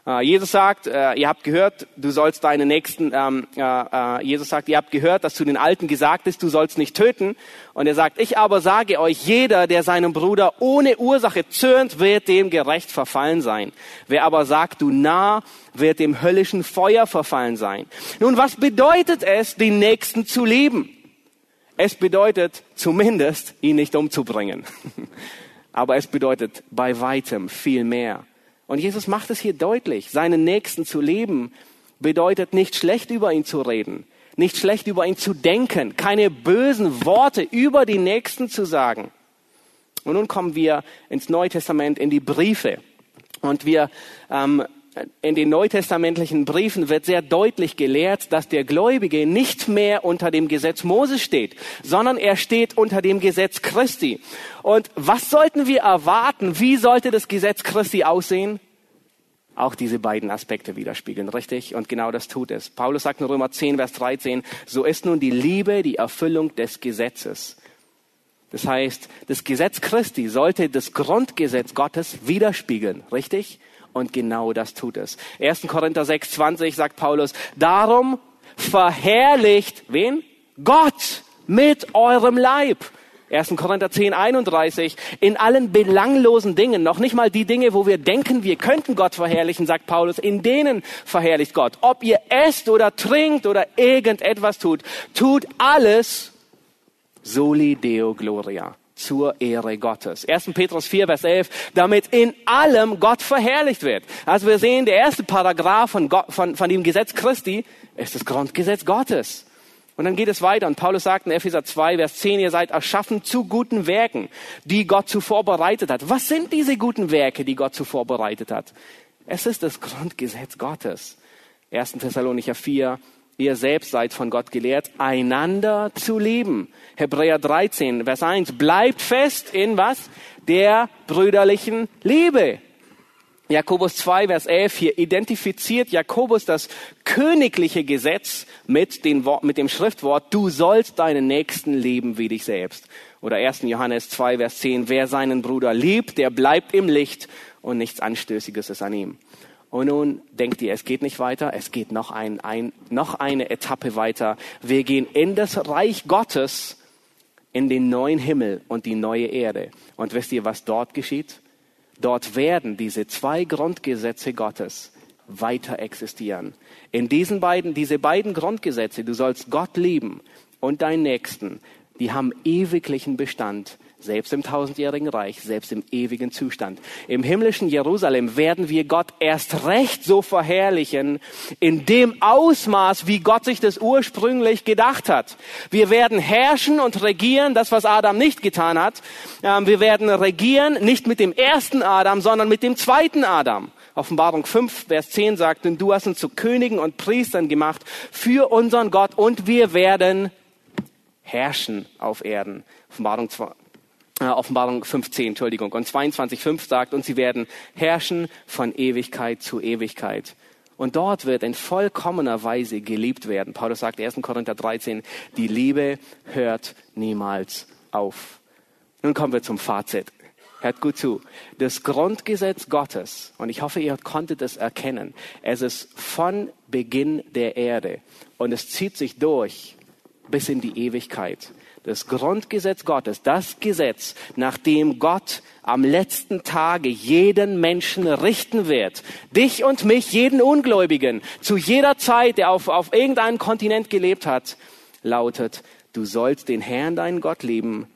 Uh, Jesus sagt, uh, ihr habt gehört, du sollst deine Nächsten, ähm, uh, Jesus sagt, ihr habt gehört, dass zu den Alten gesagt ist, du sollst nicht töten. Und er sagt, ich aber sage euch, jeder, der seinem Bruder ohne Ursache zürnt, wird dem gerecht verfallen sein. Wer aber sagt, du nah, wird dem höllischen Feuer verfallen sein. Nun, was bedeutet es, den Nächsten zu lieben? Es bedeutet zumindest, ihn nicht umzubringen. Aber es bedeutet bei weitem viel mehr. Und Jesus macht es hier deutlich. Seinen Nächsten zu leben bedeutet nicht schlecht über ihn zu reden, nicht schlecht über ihn zu denken, keine bösen Worte über die Nächsten zu sagen. Und nun kommen wir ins Neue Testament, in die Briefe. Und wir ähm, in den neutestamentlichen Briefen wird sehr deutlich gelehrt, dass der Gläubige nicht mehr unter dem Gesetz Moses steht, sondern er steht unter dem Gesetz Christi. Und was sollten wir erwarten? Wie sollte das Gesetz Christi aussehen? Auch diese beiden Aspekte widerspiegeln, richtig? Und genau das tut es. Paulus sagt in Römer 10, Vers 13, so ist nun die Liebe die Erfüllung des Gesetzes. Das heißt, das Gesetz Christi sollte das Grundgesetz Gottes widerspiegeln, richtig? Und genau das tut es. 1. Korinther 6, 20 sagt Paulus, darum verherrlicht wen? Gott mit eurem Leib. 1. Korinther 10, 31, in allen belanglosen Dingen, noch nicht mal die Dinge, wo wir denken, wir könnten Gott verherrlichen, sagt Paulus, in denen verherrlicht Gott. Ob ihr esst oder trinkt oder irgendetwas tut, tut alles soli Deo Gloria zur Ehre Gottes. 1. Petrus 4, Vers 11, damit in allem Gott verherrlicht wird. Also wir sehen, der erste Paragraph von, Gott, von, von dem Gesetz Christi ist das Grundgesetz Gottes. Und dann geht es weiter. Und Paulus sagt in Epheser 2, Vers 10, ihr seid erschaffen zu guten Werken, die Gott zuvor bereitet hat. Was sind diese guten Werke, die Gott zuvor bereitet hat? Es ist das Grundgesetz Gottes. 1. Thessalonicher 4, ihr selbst seid von Gott gelehrt, einander zu lieben. Hebräer 13, Vers 1, bleibt fest in was? Der brüderlichen Liebe. Jakobus 2, Vers 11, hier identifiziert Jakobus das königliche Gesetz mit, den, mit dem Schriftwort, du sollst deinen Nächsten lieben wie dich selbst. Oder 1. Johannes 2, Vers 10, wer seinen Bruder liebt, der bleibt im Licht und nichts Anstößiges ist an ihm. Und nun denkt ihr, es geht nicht weiter, es geht noch, ein, ein, noch eine Etappe weiter. Wir gehen in das Reich Gottes, in den neuen Himmel und die neue Erde. Und wisst ihr, was dort geschieht? Dort werden diese zwei Grundgesetze Gottes weiter existieren. In diesen beiden, diese beiden Grundgesetze, du sollst Gott lieben und deinen Nächsten, die haben ewiglichen Bestand selbst im tausendjährigen Reich, selbst im ewigen Zustand. Im himmlischen Jerusalem werden wir Gott erst recht so verherrlichen, in dem Ausmaß, wie Gott sich das ursprünglich gedacht hat. Wir werden herrschen und regieren, das was Adam nicht getan hat. Ähm, wir werden regieren, nicht mit dem ersten Adam, sondern mit dem zweiten Adam. Offenbarung 5, Vers 10 sagt, denn du hast uns zu Königen und Priestern gemacht für unseren Gott und wir werden herrschen auf Erden. Offenbarung äh, Offenbarung 15, Entschuldigung, und 22,5 sagt, und sie werden herrschen von Ewigkeit zu Ewigkeit. Und dort wird in vollkommener Weise geliebt werden. Paulus sagt 1. Korinther 13, die Liebe hört niemals auf. Nun kommen wir zum Fazit. Hört gut zu. Das Grundgesetz Gottes, und ich hoffe, ihr konntet es erkennen, es ist von Beginn der Erde und es zieht sich durch bis in die Ewigkeit das Grundgesetz Gottes, das Gesetz, nach dem Gott am letzten Tage jeden Menschen richten wird. Dich und mich, jeden Ungläubigen, zu jeder Zeit, der auf, auf irgendeinem Kontinent gelebt hat, lautet, du sollst den Herrn, deinen Gott lieben,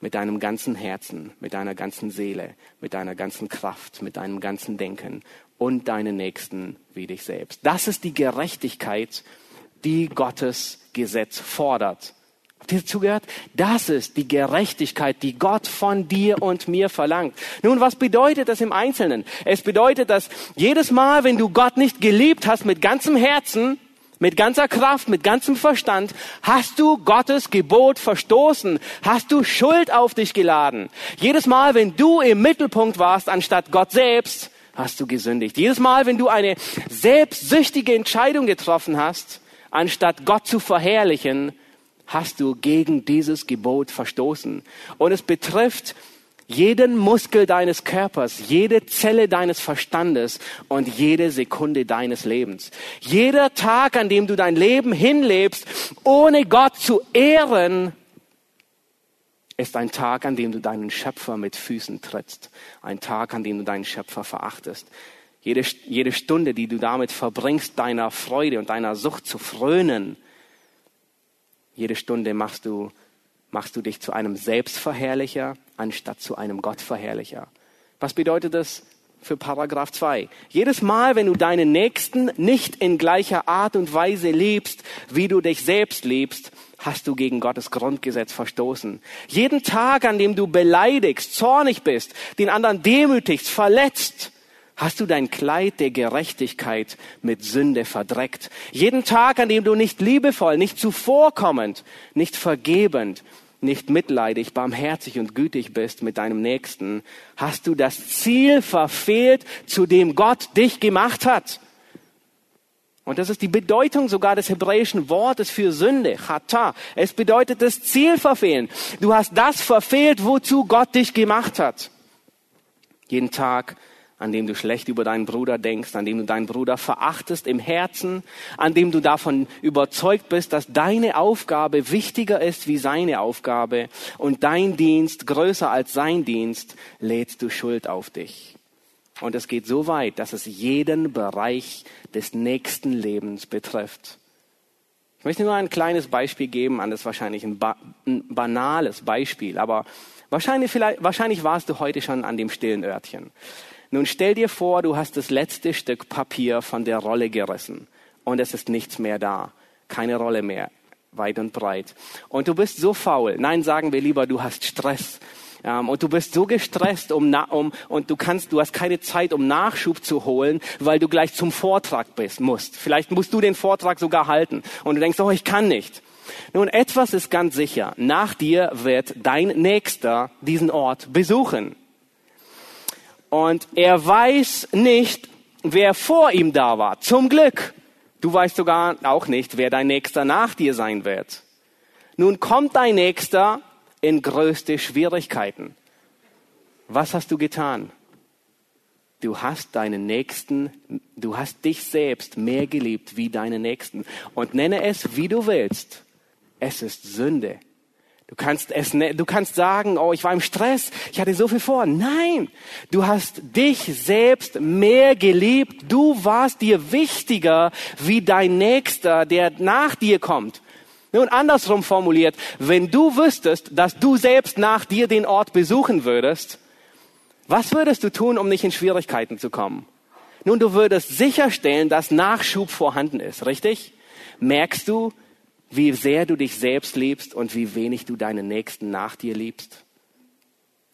mit deinem ganzen Herzen, mit deiner ganzen Seele, mit deiner ganzen Kraft, mit deinem ganzen Denken und deinen Nächsten wie dich selbst. Das ist die Gerechtigkeit, die Gottes Gesetz fordert. Ihr zugehört? Das ist die Gerechtigkeit, die Gott von dir und mir verlangt. Nun, was bedeutet das im Einzelnen? Es bedeutet, dass jedes Mal, wenn du Gott nicht geliebt hast mit ganzem Herzen, mit ganzer Kraft, mit ganzem Verstand, hast du Gottes Gebot verstoßen, hast du Schuld auf dich geladen. Jedes Mal, wenn du im Mittelpunkt warst, anstatt Gott selbst, hast du gesündigt. Jedes Mal, wenn du eine selbstsüchtige Entscheidung getroffen hast, anstatt Gott zu verherrlichen, hast du gegen dieses Gebot verstoßen. Und es betrifft jeden Muskel deines Körpers, jede Zelle deines Verstandes und jede Sekunde deines Lebens. Jeder Tag, an dem du dein Leben hinlebst, ohne Gott zu ehren, ist ein Tag, an dem du deinen Schöpfer mit Füßen trittst. Ein Tag, an dem du deinen Schöpfer verachtest. Jede, jede Stunde, die du damit verbringst, deiner Freude und deiner Sucht zu frönen, jede Stunde machst du, machst du dich zu einem Selbstverherrlicher anstatt zu einem Gottverherrlicher. Was bedeutet das für Paragraph 2? Jedes Mal, wenn du deinen Nächsten nicht in gleicher Art und Weise liebst, wie du dich selbst liebst, hast du gegen Gottes Grundgesetz verstoßen. Jeden Tag, an dem du beleidigst, zornig bist, den anderen demütigst, verletzt, hast du dein Kleid der Gerechtigkeit mit Sünde verdreckt. Jeden Tag, an dem du nicht liebevoll, nicht zuvorkommend, nicht vergebend, nicht mitleidig, barmherzig und gütig bist mit deinem Nächsten, hast du das Ziel verfehlt, zu dem Gott dich gemacht hat. Und das ist die Bedeutung sogar des hebräischen Wortes für Sünde, chata. Es bedeutet das Ziel verfehlen. Du hast das verfehlt, wozu Gott dich gemacht hat. Jeden Tag an dem du schlecht über deinen Bruder denkst, an dem du deinen Bruder verachtest im Herzen, an dem du davon überzeugt bist, dass deine Aufgabe wichtiger ist wie seine Aufgabe und dein Dienst größer als sein Dienst, lädst du Schuld auf dich. Und es geht so weit, dass es jeden Bereich des nächsten Lebens betrifft. Ich möchte nur ein kleines Beispiel geben, an das wahrscheinlich ein, ba ein banales Beispiel, aber wahrscheinlich, vielleicht, wahrscheinlich warst du heute schon an dem stillen Örtchen. Nun stell dir vor, du hast das letzte Stück Papier von der Rolle gerissen und es ist nichts mehr da. Keine Rolle mehr, weit und breit. Und du bist so faul. Nein, sagen wir lieber, du hast Stress. Ähm, und du bist so gestresst, um, um, und du kannst, du hast keine Zeit, um Nachschub zu holen, weil du gleich zum Vortrag bist, musst. Vielleicht musst du den Vortrag sogar halten. Und du denkst, oh, ich kann nicht. Nun, etwas ist ganz sicher. Nach dir wird dein Nächster diesen Ort besuchen. Und er weiß nicht, wer vor ihm da war. Zum Glück. Du weißt sogar auch nicht, wer dein Nächster nach dir sein wird. Nun kommt dein Nächster in größte Schwierigkeiten. Was hast du getan? Du hast deinen Nächsten, du hast dich selbst mehr geliebt wie deinen Nächsten. Und nenne es, wie du willst. Es ist Sünde. Du kannst es, ne, du kannst sagen, oh, ich war im Stress, ich hatte so viel vor. Nein, du hast dich selbst mehr geliebt. Du warst dir wichtiger wie dein Nächster, der nach dir kommt. Nun andersrum formuliert, wenn du wüsstest, dass du selbst nach dir den Ort besuchen würdest, was würdest du tun, um nicht in Schwierigkeiten zu kommen? Nun, du würdest sicherstellen, dass Nachschub vorhanden ist, richtig? Merkst du, wie sehr du dich selbst liebst und wie wenig du deinen Nächsten nach dir liebst?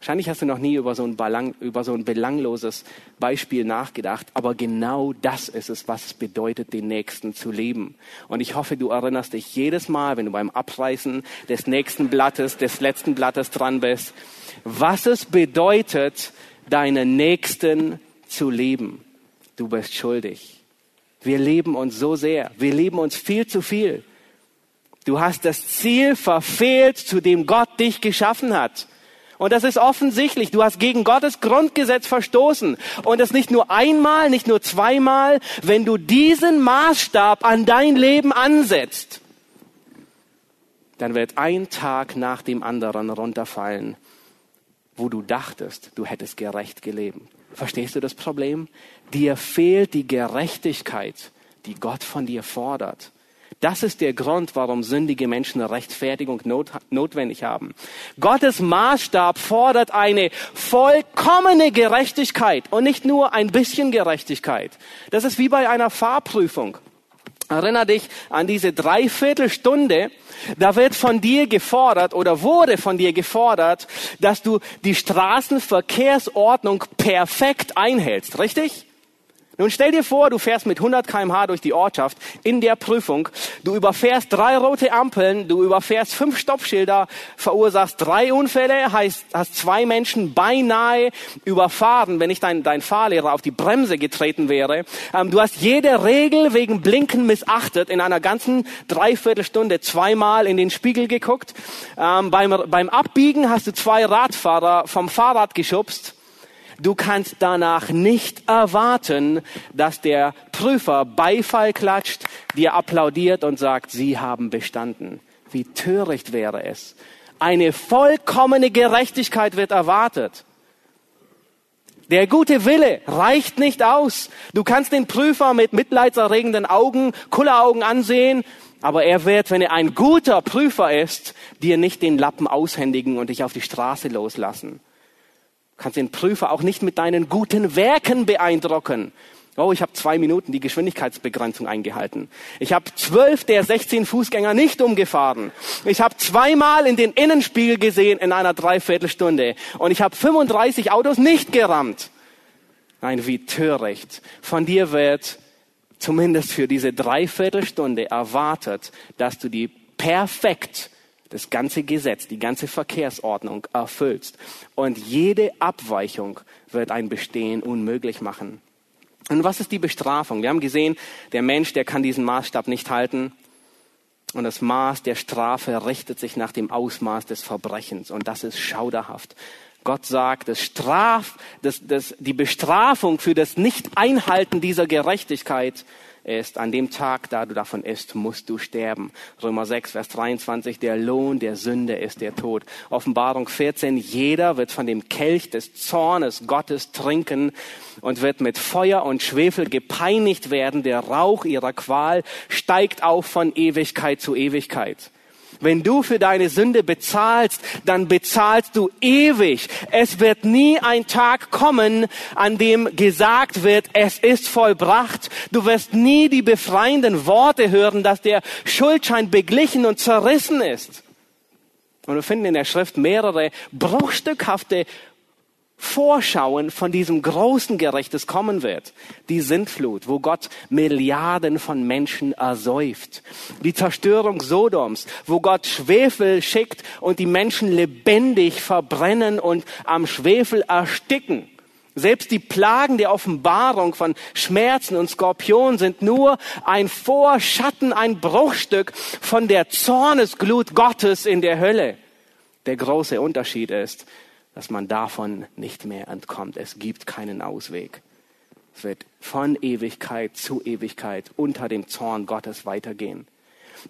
Wahrscheinlich hast du noch nie über so, ein Belang, über so ein belangloses Beispiel nachgedacht, aber genau das ist es, was es bedeutet, den Nächsten zu lieben. Und ich hoffe, du erinnerst dich jedes Mal, wenn du beim Abreißen des nächsten Blattes, des letzten Blattes dran bist, was es bedeutet, deinen Nächsten zu lieben. Du bist schuldig. Wir lieben uns so sehr. Wir lieben uns viel zu viel. Du hast das Ziel verfehlt, zu dem Gott dich geschaffen hat. Und das ist offensichtlich. Du hast gegen Gottes Grundgesetz verstoßen. Und das nicht nur einmal, nicht nur zweimal. Wenn du diesen Maßstab an dein Leben ansetzt, dann wird ein Tag nach dem anderen runterfallen, wo du dachtest, du hättest gerecht gelebt. Verstehst du das Problem? Dir fehlt die Gerechtigkeit, die Gott von dir fordert. Das ist der Grund, warum sündige Menschen Rechtfertigung not, notwendig haben. Gottes Maßstab fordert eine vollkommene Gerechtigkeit und nicht nur ein bisschen Gerechtigkeit. Das ist wie bei einer Fahrprüfung. Erinner dich an diese Dreiviertelstunde. Da wird von dir gefordert oder wurde von dir gefordert, dass du die Straßenverkehrsordnung perfekt einhältst. Richtig? Nun stell dir vor, du fährst mit 100 kmh durch die Ortschaft in der Prüfung. Du überfährst drei rote Ampeln, du überfährst fünf Stoppschilder, verursachst drei Unfälle, heißt, hast zwei Menschen beinahe überfahren, wenn nicht dein, dein Fahrlehrer auf die Bremse getreten wäre. Ähm, du hast jede Regel wegen Blinken missachtet, in einer ganzen Dreiviertelstunde zweimal in den Spiegel geguckt. Ähm, beim, beim Abbiegen hast du zwei Radfahrer vom Fahrrad geschubst. Du kannst danach nicht erwarten, dass der Prüfer Beifall klatscht, dir applaudiert und sagt, Sie haben bestanden. Wie töricht wäre es. Eine vollkommene Gerechtigkeit wird erwartet. Der gute Wille reicht nicht aus. Du kannst den Prüfer mit mitleidserregenden Augen, Kulleraugen ansehen, aber er wird, wenn er ein guter Prüfer ist, dir nicht den Lappen aushändigen und dich auf die Straße loslassen kannst den Prüfer auch nicht mit deinen guten Werken beeindrucken. Oh, ich habe zwei Minuten die Geschwindigkeitsbegrenzung eingehalten. Ich habe zwölf der 16 Fußgänger nicht umgefahren. Ich habe zweimal in den Innenspiegel gesehen in einer Dreiviertelstunde. Und ich habe 35 Autos nicht gerammt. Nein, wie töricht. Von dir wird zumindest für diese Dreiviertelstunde erwartet, dass du die perfekt das ganze Gesetz, die ganze Verkehrsordnung erfüllst. Und jede Abweichung wird ein Bestehen unmöglich machen. Und was ist die Bestrafung? Wir haben gesehen, der Mensch, der kann diesen Maßstab nicht halten. Und das Maß der Strafe richtet sich nach dem Ausmaß des Verbrechens. Und das ist schauderhaft. Gott sagt, das Straf, das, das, die Bestrafung für das Nicht-Einhalten dieser Gerechtigkeit ist, an dem Tag, da du davon isst, musst du sterben. Römer 6, Vers 23, der Lohn der Sünde ist der Tod. Offenbarung 14, jeder wird von dem Kelch des Zornes Gottes trinken und wird mit Feuer und Schwefel gepeinigt werden. Der Rauch ihrer Qual steigt auf von Ewigkeit zu Ewigkeit. Wenn du für deine Sünde bezahlst, dann bezahlst du ewig. Es wird nie ein Tag kommen, an dem gesagt wird, es ist vollbracht. Du wirst nie die befreienden Worte hören, dass der Schuldschein beglichen und zerrissen ist. Und wir finden in der Schrift mehrere bruchstückhafte Vorschauen von diesem großen Gericht, das kommen wird. Die Sintflut, wo Gott Milliarden von Menschen ersäuft. Die Zerstörung Sodoms, wo Gott Schwefel schickt und die Menschen lebendig verbrennen und am Schwefel ersticken. Selbst die Plagen der Offenbarung von Schmerzen und Skorpionen sind nur ein Vorschatten, ein Bruchstück von der Zornesglut Gottes in der Hölle. Der große Unterschied ist, dass man davon nicht mehr entkommt. Es gibt keinen Ausweg. Es wird von Ewigkeit zu Ewigkeit unter dem Zorn Gottes weitergehen.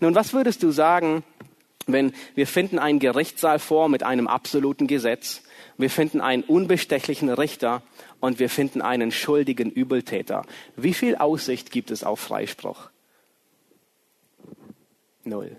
Nun, was würdest du sagen, wenn wir finden einen Gerichtssaal vor mit einem absoluten Gesetz, wir finden einen unbestechlichen Richter und wir finden einen schuldigen Übeltäter. Wie viel Aussicht gibt es auf Freispruch? Null.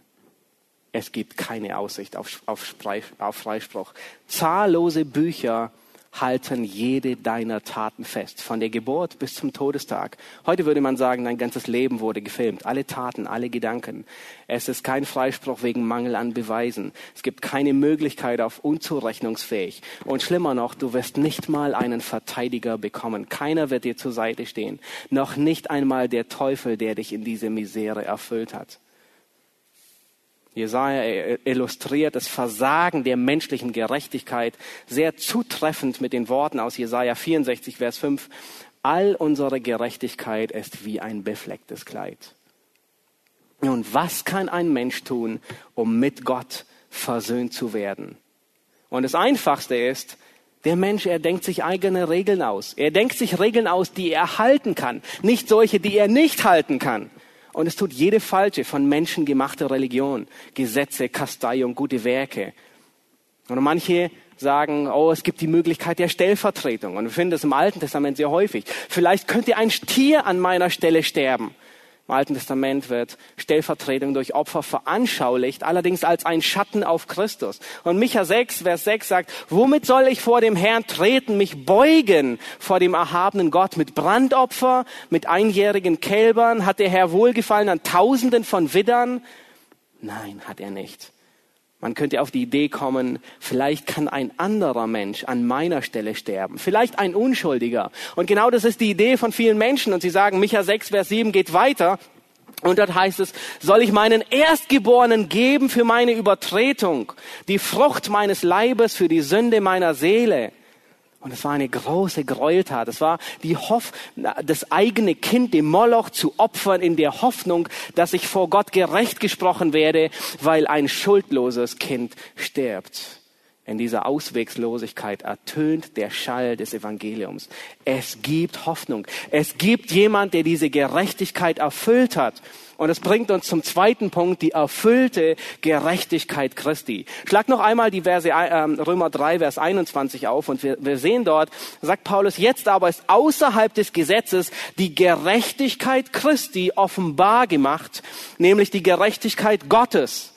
Es gibt keine Aussicht auf, auf, auf Freispruch. Zahllose Bücher halten jede deiner Taten fest, von der Geburt bis zum Todestag. Heute würde man sagen, dein ganzes Leben wurde gefilmt, alle Taten, alle Gedanken. Es ist kein Freispruch wegen Mangel an Beweisen. Es gibt keine Möglichkeit auf unzurechnungsfähig. Und schlimmer noch, du wirst nicht mal einen Verteidiger bekommen. Keiner wird dir zur Seite stehen. Noch nicht einmal der Teufel, der dich in diese Misere erfüllt hat. Jesaja illustriert das Versagen der menschlichen Gerechtigkeit sehr zutreffend mit den Worten aus Jesaja 64, Vers 5. All unsere Gerechtigkeit ist wie ein beflecktes Kleid. Nun, was kann ein Mensch tun, um mit Gott versöhnt zu werden? Und das Einfachste ist, der Mensch, er denkt sich eigene Regeln aus. Er denkt sich Regeln aus, die er halten kann, nicht solche, die er nicht halten kann. Und es tut jede falsche von Menschen gemachte Religion, Gesetze, Kasteiung, gute Werke. Und manche sagen, oh, es gibt die Möglichkeit der Stellvertretung. Und wir finden das im Alten Testament sehr häufig. Vielleicht könnte ein Stier an meiner Stelle sterben. Im Alten Testament wird Stellvertretung durch Opfer veranschaulicht, allerdings als ein Schatten auf Christus. Und Micha 6, Vers 6 sagt, womit soll ich vor dem Herrn treten, mich beugen vor dem erhabenen Gott? Mit Brandopfer, mit einjährigen Kälbern? Hat der Herr wohlgefallen an Tausenden von Widdern? Nein, hat er nicht. Man könnte auf die Idee kommen, vielleicht kann ein anderer Mensch an meiner Stelle sterben. Vielleicht ein Unschuldiger. Und genau das ist die Idee von vielen Menschen. Und sie sagen, Micha 6, Vers 7 geht weiter. Und dort heißt es, soll ich meinen Erstgeborenen geben für meine Übertretung, die Frucht meines Leibes für die Sünde meiner Seele. Und es war eine große Gräueltat. Es war die Hoff, das eigene Kind dem Moloch zu opfern in der Hoffnung, dass ich vor Gott gerecht gesprochen werde, weil ein schuldloses Kind stirbt. In dieser Auswegslosigkeit ertönt der Schall des Evangeliums. Es gibt Hoffnung. Es gibt jemand, der diese Gerechtigkeit erfüllt hat. Und es bringt uns zum zweiten Punkt, die erfüllte Gerechtigkeit Christi. Schlag noch einmal die Verse äh, Römer 3, Vers 21 auf und wir, wir sehen dort, sagt Paulus, jetzt aber ist außerhalb des Gesetzes die Gerechtigkeit Christi offenbar gemacht, nämlich die Gerechtigkeit Gottes.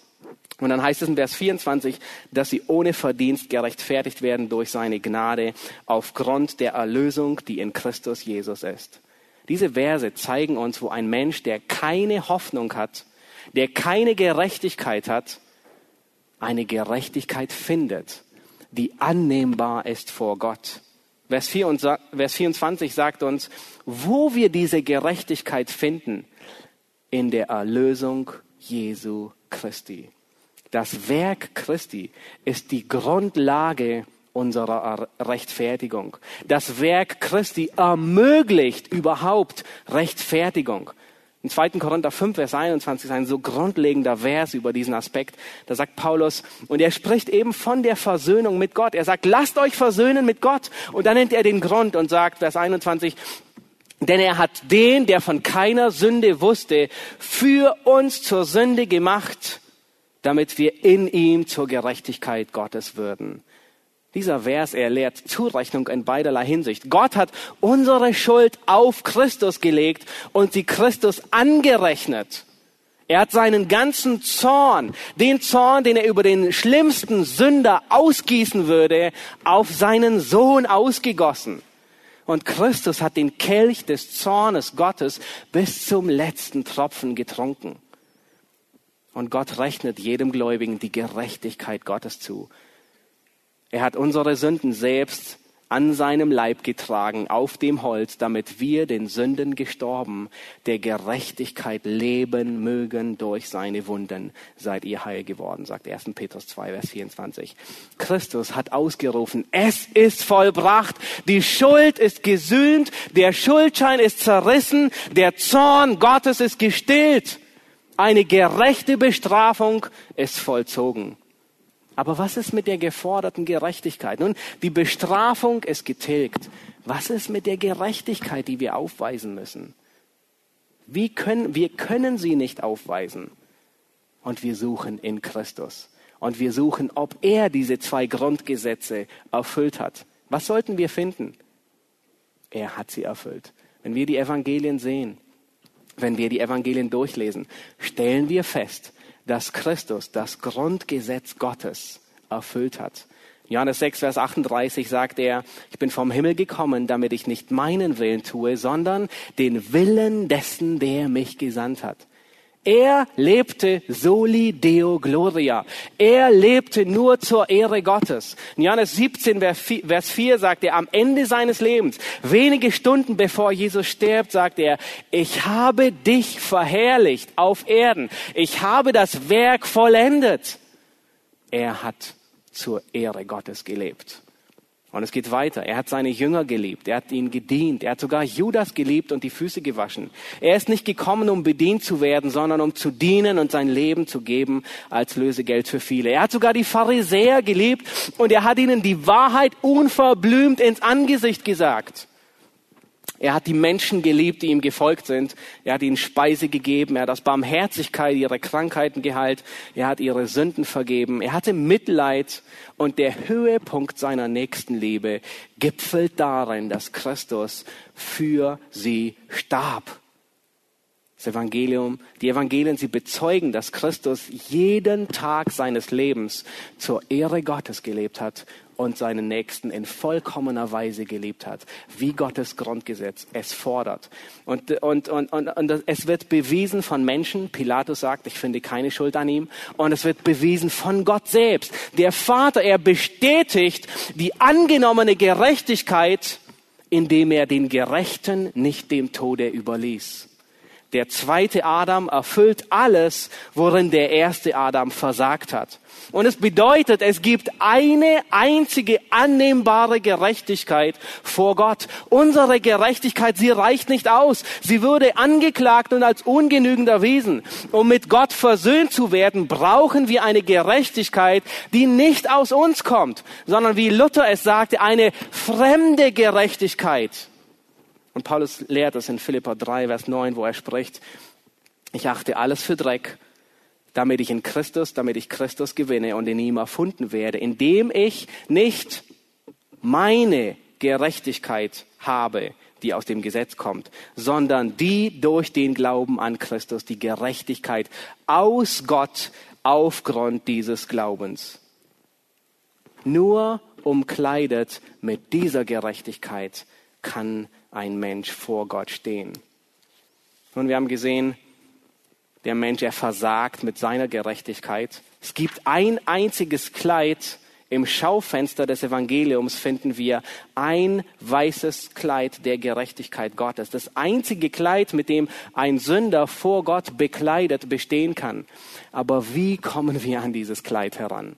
Und dann heißt es in Vers 24, dass sie ohne Verdienst gerechtfertigt werden durch seine Gnade aufgrund der Erlösung, die in Christus Jesus ist. Diese Verse zeigen uns, wo ein Mensch, der keine Hoffnung hat, der keine Gerechtigkeit hat, eine Gerechtigkeit findet, die annehmbar ist vor Gott. Vers 24 sagt uns, wo wir diese Gerechtigkeit finden, in der Erlösung Jesu Christi. Das Werk Christi ist die Grundlage unserer Rechtfertigung. Das Werk Christi ermöglicht überhaupt Rechtfertigung. In 2. Korinther 5, Vers 21 ist ein so grundlegender Vers über diesen Aspekt. Da sagt Paulus, und er spricht eben von der Versöhnung mit Gott. Er sagt, lasst euch versöhnen mit Gott. Und dann nennt er den Grund und sagt, Vers 21, denn er hat den, der von keiner Sünde wusste, für uns zur Sünde gemacht, damit wir in ihm zur Gerechtigkeit Gottes würden. Dieser Vers, er lehrt Zurechnung in beiderlei Hinsicht. Gott hat unsere Schuld auf Christus gelegt und sie Christus angerechnet. Er hat seinen ganzen Zorn, den Zorn, den er über den schlimmsten Sünder ausgießen würde, auf seinen Sohn ausgegossen. Und Christus hat den Kelch des Zornes Gottes bis zum letzten Tropfen getrunken. Und Gott rechnet jedem Gläubigen die Gerechtigkeit Gottes zu. Er hat unsere Sünden selbst an seinem Leib getragen auf dem Holz, damit wir den Sünden gestorben, der Gerechtigkeit leben mögen durch seine Wunden, seid ihr heil geworden, sagt 1. Petrus 2, Vers 24. Christus hat ausgerufen, es ist vollbracht, die Schuld ist gesühnt, der Schuldschein ist zerrissen, der Zorn Gottes ist gestillt, eine gerechte Bestrafung ist vollzogen. Aber was ist mit der geforderten Gerechtigkeit? Nun, die Bestrafung ist getilgt. Was ist mit der Gerechtigkeit, die wir aufweisen müssen? Wie können, wir können sie nicht aufweisen. Und wir suchen in Christus. Und wir suchen, ob er diese zwei Grundgesetze erfüllt hat. Was sollten wir finden? Er hat sie erfüllt. Wenn wir die Evangelien sehen, wenn wir die Evangelien durchlesen, stellen wir fest, dass Christus das Grundgesetz Gottes erfüllt hat. Johannes 6, Vers 38 sagt er, ich bin vom Himmel gekommen, damit ich nicht meinen Willen tue, sondern den Willen dessen, der mich gesandt hat. Er lebte soli deo gloria. Er lebte nur zur Ehre Gottes. In Johannes 17, Vers 4 sagt er, am Ende seines Lebens, wenige Stunden bevor Jesus stirbt, sagt er, ich habe dich verherrlicht auf Erden. Ich habe das Werk vollendet. Er hat zur Ehre Gottes gelebt. Und es geht weiter. Er hat seine Jünger geliebt. Er hat ihnen gedient. Er hat sogar Judas geliebt und die Füße gewaschen. Er ist nicht gekommen, um bedient zu werden, sondern um zu dienen und sein Leben zu geben als Lösegeld für viele. Er hat sogar die Pharisäer geliebt und er hat ihnen die Wahrheit unverblümt ins Angesicht gesagt. Er hat die Menschen geliebt, die ihm gefolgt sind. Er hat ihnen Speise gegeben. Er hat aus Barmherzigkeit ihre Krankheiten geheilt. Er hat ihre Sünden vergeben. Er hatte Mitleid. Und der Höhepunkt seiner Nächstenliebe gipfelt darin, dass Christus für sie starb. Das Evangelium, die Evangelien, sie bezeugen, dass Christus jeden Tag seines Lebens zur Ehre Gottes gelebt hat und seinen Nächsten in vollkommener Weise geliebt hat, wie Gottes Grundgesetz es fordert. Und, und, und, und, und es wird bewiesen von Menschen. Pilatus sagt, ich finde keine Schuld an ihm. Und es wird bewiesen von Gott selbst. Der Vater, er bestätigt die angenommene Gerechtigkeit, indem er den Gerechten nicht dem Tode überließ. Der zweite Adam erfüllt alles, worin der erste Adam versagt hat. Und es bedeutet, es gibt eine einzige annehmbare Gerechtigkeit vor Gott. Unsere Gerechtigkeit, sie reicht nicht aus. Sie würde angeklagt und als ungenügend erwiesen. Um mit Gott versöhnt zu werden, brauchen wir eine Gerechtigkeit, die nicht aus uns kommt, sondern wie Luther es sagte, eine fremde Gerechtigkeit. Und Paulus lehrt es in Philippa 3, Vers 9, wo er spricht, ich achte alles für Dreck, damit ich in Christus, damit ich Christus gewinne und in ihm erfunden werde, indem ich nicht meine Gerechtigkeit habe, die aus dem Gesetz kommt, sondern die durch den Glauben an Christus, die Gerechtigkeit aus Gott aufgrund dieses Glaubens. Nur umkleidet mit dieser Gerechtigkeit kann ein Mensch vor Gott stehen. Und wir haben gesehen, der Mensch, er versagt mit seiner Gerechtigkeit. Es gibt ein einziges Kleid. Im Schaufenster des Evangeliums finden wir ein weißes Kleid der Gerechtigkeit Gottes. Das einzige Kleid, mit dem ein Sünder vor Gott bekleidet bestehen kann. Aber wie kommen wir an dieses Kleid heran?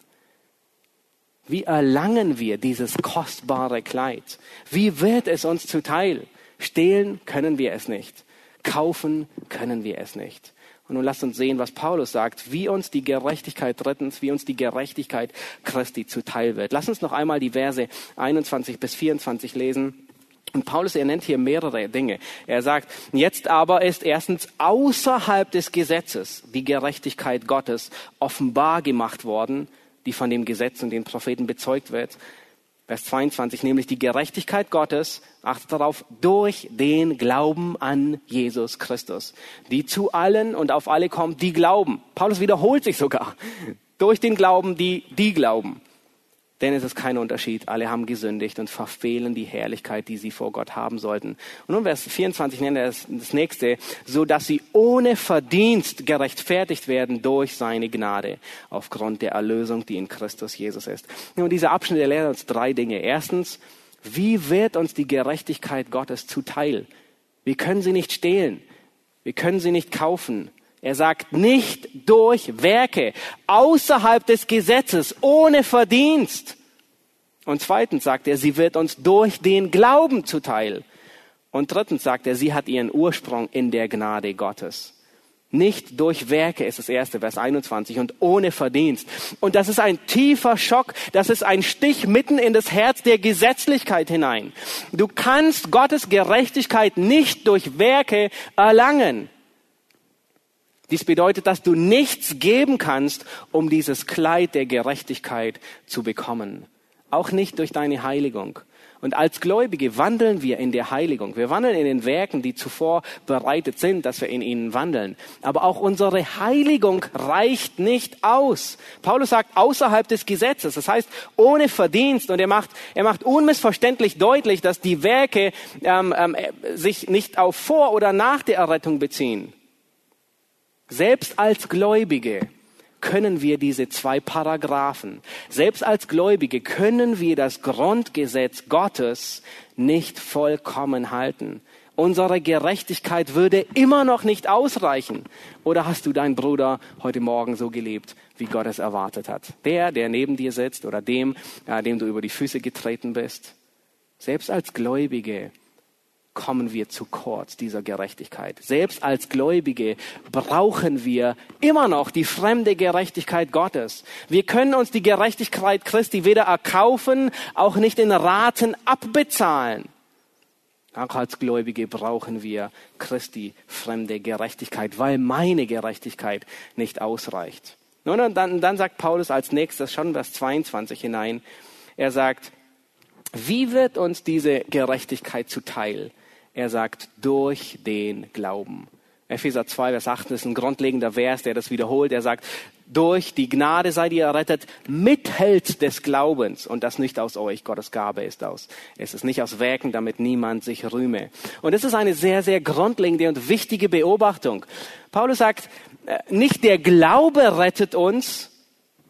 Wie erlangen wir dieses kostbare Kleid? Wie wird es uns zuteil? Stehlen können wir es nicht. Kaufen können wir es nicht. Und nun lasst uns sehen, was Paulus sagt, wie uns die Gerechtigkeit drittens, wie uns die Gerechtigkeit Christi zuteil wird. Lass uns noch einmal die Verse 21 bis 24 lesen. Und Paulus, er nennt hier mehrere Dinge. Er sagt, jetzt aber ist erstens außerhalb des Gesetzes die Gerechtigkeit Gottes offenbar gemacht worden, die von dem Gesetz und den Propheten bezeugt wird. Vers 22, nämlich die Gerechtigkeit Gottes, achtet darauf, durch den Glauben an Jesus Christus, die zu allen und auf alle kommt, die glauben. Paulus wiederholt sich sogar. Durch den Glauben, die, die glauben. Denn es ist kein Unterschied. Alle haben gesündigt und verfehlen die Herrlichkeit, die sie vor Gott haben sollten. Und nun Vers 24 nennt er das, das nächste, so dass sie ohne Verdienst gerechtfertigt werden durch seine Gnade aufgrund der Erlösung, die in Christus Jesus ist. Nun, dieser Abschnitt, der lehrt uns drei Dinge. Erstens, Wie wird uns die Gerechtigkeit Gottes zuteil? Wir können sie nicht stehlen. Wir können sie nicht kaufen. Er sagt nicht durch Werke, außerhalb des Gesetzes, ohne Verdienst. Und zweitens sagt er, sie wird uns durch den Glauben zuteil. Und drittens sagt er, sie hat ihren Ursprung in der Gnade Gottes. Nicht durch Werke ist das erste, Vers 21, und ohne Verdienst. Und das ist ein tiefer Schock, das ist ein Stich mitten in das Herz der Gesetzlichkeit hinein. Du kannst Gottes Gerechtigkeit nicht durch Werke erlangen. Dies bedeutet, dass du nichts geben kannst, um dieses Kleid der Gerechtigkeit zu bekommen. Auch nicht durch deine Heiligung. Und als Gläubige wandeln wir in der Heiligung. Wir wandeln in den Werken, die zuvor bereitet sind, dass wir in ihnen wandeln. Aber auch unsere Heiligung reicht nicht aus. Paulus sagt außerhalb des Gesetzes. Das heißt ohne Verdienst. Und er macht, er macht unmissverständlich deutlich, dass die Werke ähm, ähm, sich nicht auf vor oder nach der Errettung beziehen. Selbst als Gläubige können wir diese zwei Paragraphen, selbst als Gläubige können wir das Grundgesetz Gottes nicht vollkommen halten. Unsere Gerechtigkeit würde immer noch nicht ausreichen. Oder hast du deinen Bruder heute Morgen so gelebt, wie Gott es erwartet hat? Der, der neben dir sitzt oder dem, äh, dem du über die Füße getreten bist. Selbst als Gläubige kommen wir zu kurz dieser Gerechtigkeit. Selbst als Gläubige brauchen wir immer noch die fremde Gerechtigkeit Gottes. Wir können uns die Gerechtigkeit Christi weder erkaufen, auch nicht in Raten abbezahlen. Auch als Gläubige brauchen wir Christi fremde Gerechtigkeit, weil meine Gerechtigkeit nicht ausreicht. Nun, dann, dann sagt Paulus als nächstes schon Vers 22 hinein, er sagt, wie wird uns diese Gerechtigkeit zuteil? Er sagt, durch den Glauben. Epheser 2, Vers 8 ist ein grundlegender Vers, der das wiederholt. Er sagt, durch die Gnade seid ihr errettet, mithält des Glaubens. Und das nicht aus euch, Gottes Gabe ist aus. Es ist nicht aus Werken, damit niemand sich rühme. Und es ist eine sehr, sehr grundlegende und wichtige Beobachtung. Paulus sagt, äh, nicht der Glaube rettet uns.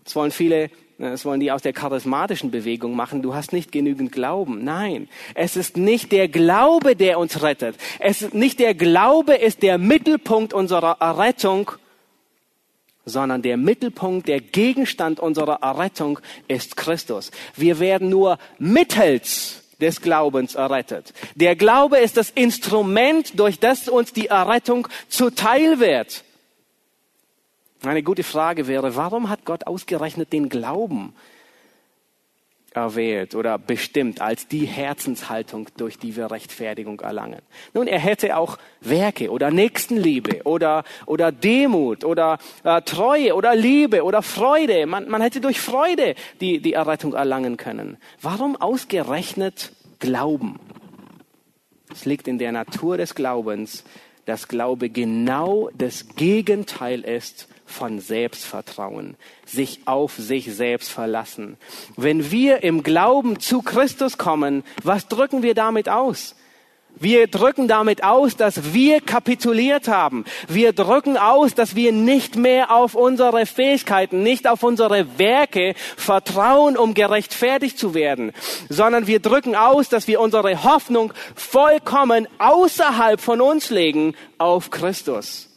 Das wollen viele das wollen die aus der charismatischen Bewegung machen. Du hast nicht genügend Glauben. Nein, es ist nicht der Glaube, der uns rettet. Es ist nicht der Glaube ist der Mittelpunkt unserer Errettung, sondern der Mittelpunkt, der Gegenstand unserer Errettung ist Christus. Wir werden nur mittels des Glaubens errettet. Der Glaube ist das Instrument, durch das uns die Errettung zuteil wird. Eine gute Frage wäre, warum hat Gott ausgerechnet den Glauben erwählt oder bestimmt als die Herzenshaltung, durch die wir Rechtfertigung erlangen? Nun, er hätte auch Werke oder Nächstenliebe oder, oder Demut oder äh, Treue oder Liebe oder Freude. Man, man hätte durch Freude die, die Errettung erlangen können. Warum ausgerechnet Glauben? Es liegt in der Natur des Glaubens, dass Glaube genau das Gegenteil ist von Selbstvertrauen, sich auf sich selbst verlassen. Wenn wir im Glauben zu Christus kommen, was drücken wir damit aus? Wir drücken damit aus, dass wir kapituliert haben. Wir drücken aus, dass wir nicht mehr auf unsere Fähigkeiten, nicht auf unsere Werke vertrauen, um gerechtfertigt zu werden, sondern wir drücken aus, dass wir unsere Hoffnung vollkommen außerhalb von uns legen auf Christus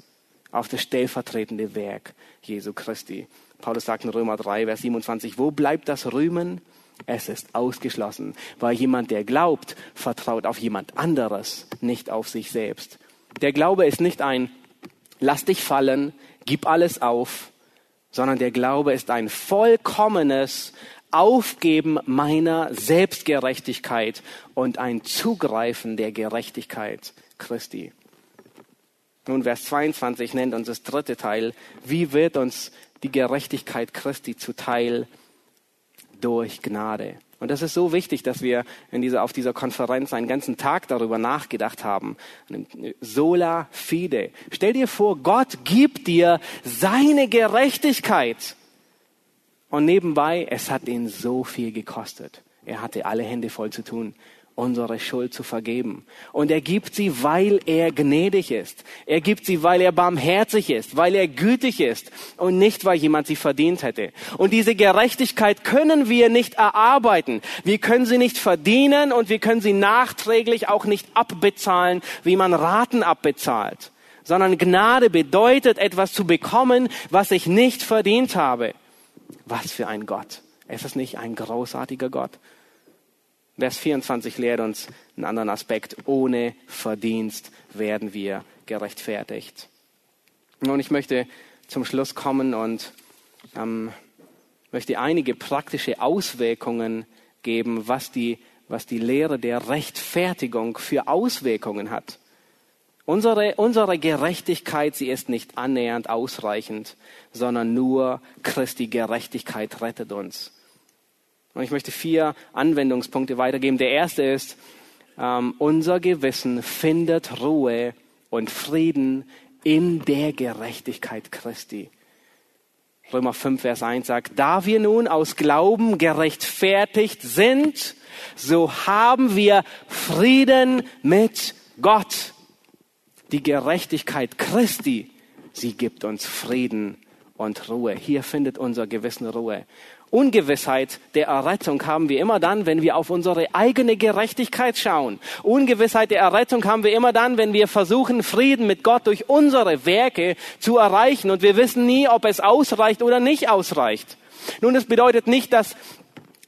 auf das stellvertretende Werk Jesu Christi. Paulus sagt in Römer 3, Vers 27, wo bleibt das Rühmen? Es ist ausgeschlossen, weil jemand, der glaubt, vertraut auf jemand anderes, nicht auf sich selbst. Der Glaube ist nicht ein Lass dich fallen, gib alles auf, sondern der Glaube ist ein vollkommenes Aufgeben meiner Selbstgerechtigkeit und ein Zugreifen der Gerechtigkeit Christi. Nun, Vers 22 nennt uns das dritte Teil. Wie wird uns die Gerechtigkeit Christi zuteil? Durch Gnade. Und das ist so wichtig, dass wir in dieser, auf dieser Konferenz einen ganzen Tag darüber nachgedacht haben. Sola fide. Stell dir vor, Gott gibt dir seine Gerechtigkeit. Und nebenbei, es hat ihn so viel gekostet. Er hatte alle Hände voll zu tun unsere Schuld zu vergeben. Und er gibt sie, weil er gnädig ist. Er gibt sie, weil er barmherzig ist, weil er gütig ist und nicht, weil jemand sie verdient hätte. Und diese Gerechtigkeit können wir nicht erarbeiten. Wir können sie nicht verdienen und wir können sie nachträglich auch nicht abbezahlen, wie man Raten abbezahlt. Sondern Gnade bedeutet etwas zu bekommen, was ich nicht verdient habe. Was für ein Gott. Ist es nicht ein großartiger Gott? Vers 24 lehrt uns einen anderen Aspekt. Ohne Verdienst werden wir gerechtfertigt. Und ich möchte zum Schluss kommen und ähm, möchte einige praktische Auswirkungen geben, was die, was die Lehre der Rechtfertigung für Auswirkungen hat. Unsere, unsere Gerechtigkeit, sie ist nicht annähernd ausreichend, sondern nur Christi Gerechtigkeit rettet uns. Und ich möchte vier Anwendungspunkte weitergeben. Der erste ist, ähm, unser Gewissen findet Ruhe und Frieden in der Gerechtigkeit Christi. Römer 5, Vers 1 sagt, da wir nun aus Glauben gerechtfertigt sind, so haben wir Frieden mit Gott. Die Gerechtigkeit Christi, sie gibt uns Frieden und Ruhe. Hier findet unser Gewissen Ruhe. Ungewissheit der Errettung haben wir immer dann, wenn wir auf unsere eigene Gerechtigkeit schauen. Ungewissheit der Errettung haben wir immer dann, wenn wir versuchen, Frieden mit Gott durch unsere Werke zu erreichen. Und wir wissen nie, ob es ausreicht oder nicht ausreicht. Nun, das bedeutet nicht, dass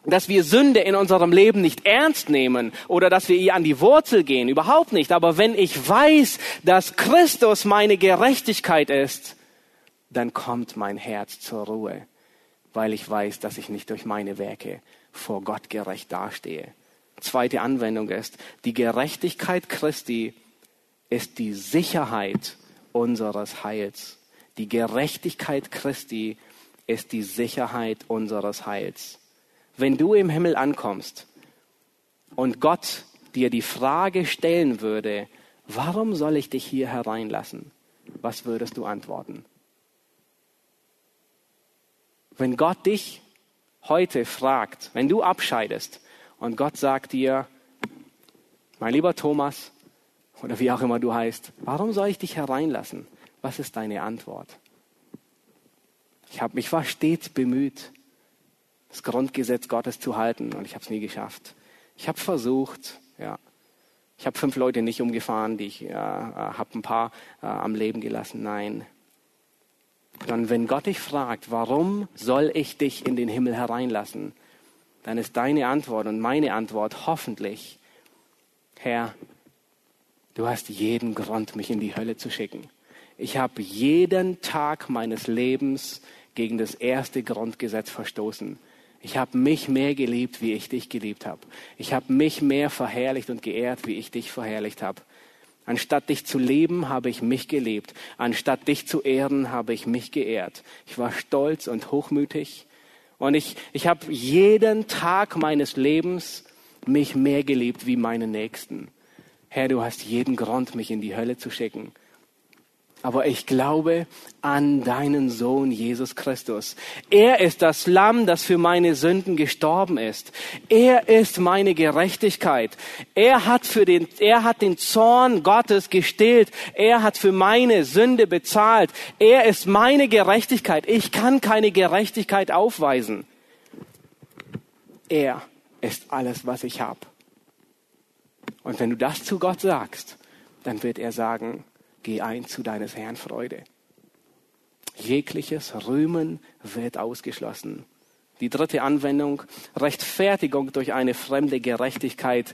dass wir Sünde in unserem Leben nicht ernst nehmen oder dass wir ihr an die Wurzel gehen. Überhaupt nicht. Aber wenn ich weiß, dass Christus meine Gerechtigkeit ist, dann kommt mein Herz zur Ruhe weil ich weiß, dass ich nicht durch meine Werke vor Gott gerecht dastehe. Zweite Anwendung ist, die Gerechtigkeit Christi ist die Sicherheit unseres Heils. Die Gerechtigkeit Christi ist die Sicherheit unseres Heils. Wenn du im Himmel ankommst und Gott dir die Frage stellen würde, warum soll ich dich hier hereinlassen? Was würdest du antworten? Wenn Gott dich heute fragt, wenn du abscheidest und Gott sagt dir, mein lieber Thomas oder wie auch immer du heißt, warum soll ich dich hereinlassen? Was ist deine Antwort? Ich, hab, ich war stets bemüht, das Grundgesetz Gottes zu halten und ich habe es nie geschafft. Ich habe versucht, ja. Ich habe fünf Leute nicht umgefahren, die ich äh habe ein paar äh, am Leben gelassen. Nein, dann wenn Gott dich fragt, warum soll ich dich in den Himmel hereinlassen, dann ist deine Antwort und meine Antwort hoffentlich, Herr, du hast jeden Grund, mich in die Hölle zu schicken. Ich habe jeden Tag meines Lebens gegen das erste Grundgesetz verstoßen. Ich habe mich mehr geliebt, wie ich dich geliebt habe. Ich habe mich mehr verherrlicht und geehrt, wie ich dich verherrlicht habe. Anstatt dich zu leben, habe ich mich gelebt. Anstatt dich zu ehren, habe ich mich geehrt. Ich war stolz und hochmütig. Und ich, ich habe jeden Tag meines Lebens mich mehr geliebt wie meine Nächsten. Herr, du hast jeden Grund, mich in die Hölle zu schicken. Aber ich glaube an deinen Sohn Jesus Christus. Er ist das Lamm, das für meine Sünden gestorben ist. Er ist meine Gerechtigkeit. Er hat für den, er hat den Zorn Gottes gestillt. Er hat für meine Sünde bezahlt. Er ist meine Gerechtigkeit. Ich kann keine Gerechtigkeit aufweisen. Er ist alles, was ich habe. Und wenn du das zu Gott sagst, dann wird er sagen, geh ein zu deines Herrn Freude. Jegliches Rühmen wird ausgeschlossen. Die dritte Anwendung, Rechtfertigung durch eine fremde Gerechtigkeit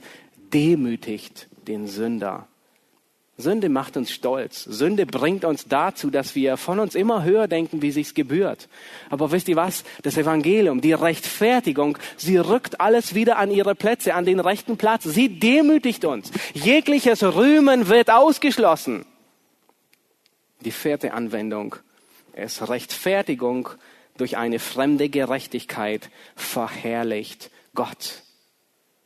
demütigt den Sünder. Sünde macht uns stolz. Sünde bringt uns dazu, dass wir von uns immer höher denken, wie sich's gebührt. Aber wisst ihr was? Das Evangelium, die Rechtfertigung, sie rückt alles wieder an ihre Plätze, an den rechten Platz. Sie demütigt uns. Jegliches Rühmen wird ausgeschlossen. Die vierte Anwendung ist Rechtfertigung durch eine fremde Gerechtigkeit verherrlicht Gott.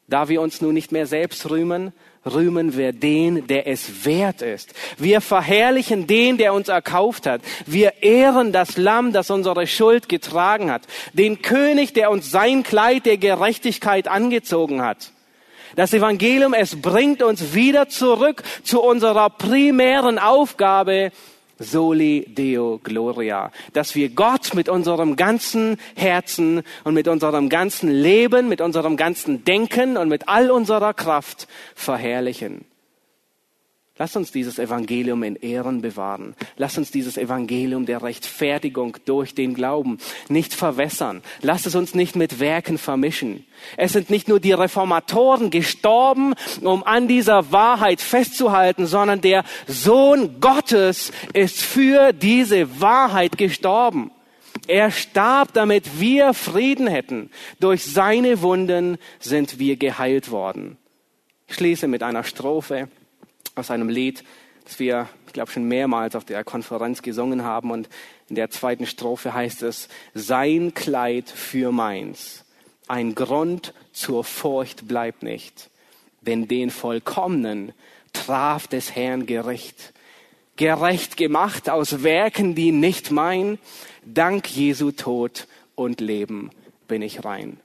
Da wir uns nun nicht mehr selbst rühmen, rühmen wir den, der es wert ist. Wir verherrlichen den, der uns erkauft hat. Wir ehren das Lamm, das unsere Schuld getragen hat. Den König, der uns sein Kleid der Gerechtigkeit angezogen hat. Das Evangelium, es bringt uns wieder zurück zu unserer primären Aufgabe, Soli Deo Gloria, dass wir Gott mit unserem ganzen Herzen und mit unserem ganzen Leben, mit unserem ganzen Denken und mit all unserer Kraft verherrlichen. Lass uns dieses Evangelium in Ehren bewahren. Lass uns dieses Evangelium der Rechtfertigung durch den Glauben nicht verwässern. Lass es uns nicht mit Werken vermischen. Es sind nicht nur die Reformatoren gestorben, um an dieser Wahrheit festzuhalten, sondern der Sohn Gottes ist für diese Wahrheit gestorben. Er starb, damit wir Frieden hätten. Durch seine Wunden sind wir geheilt worden. Ich schließe mit einer Strophe aus einem Lied, das wir, ich glaube, schon mehrmals auf der Konferenz gesungen haben. Und in der zweiten Strophe heißt es, sein Kleid für meins. Ein Grund zur Furcht bleibt nicht, denn den Vollkommenen traf des Herrn Gericht. Gerecht gemacht aus Werken, die nicht mein, dank Jesu Tod und Leben bin ich rein.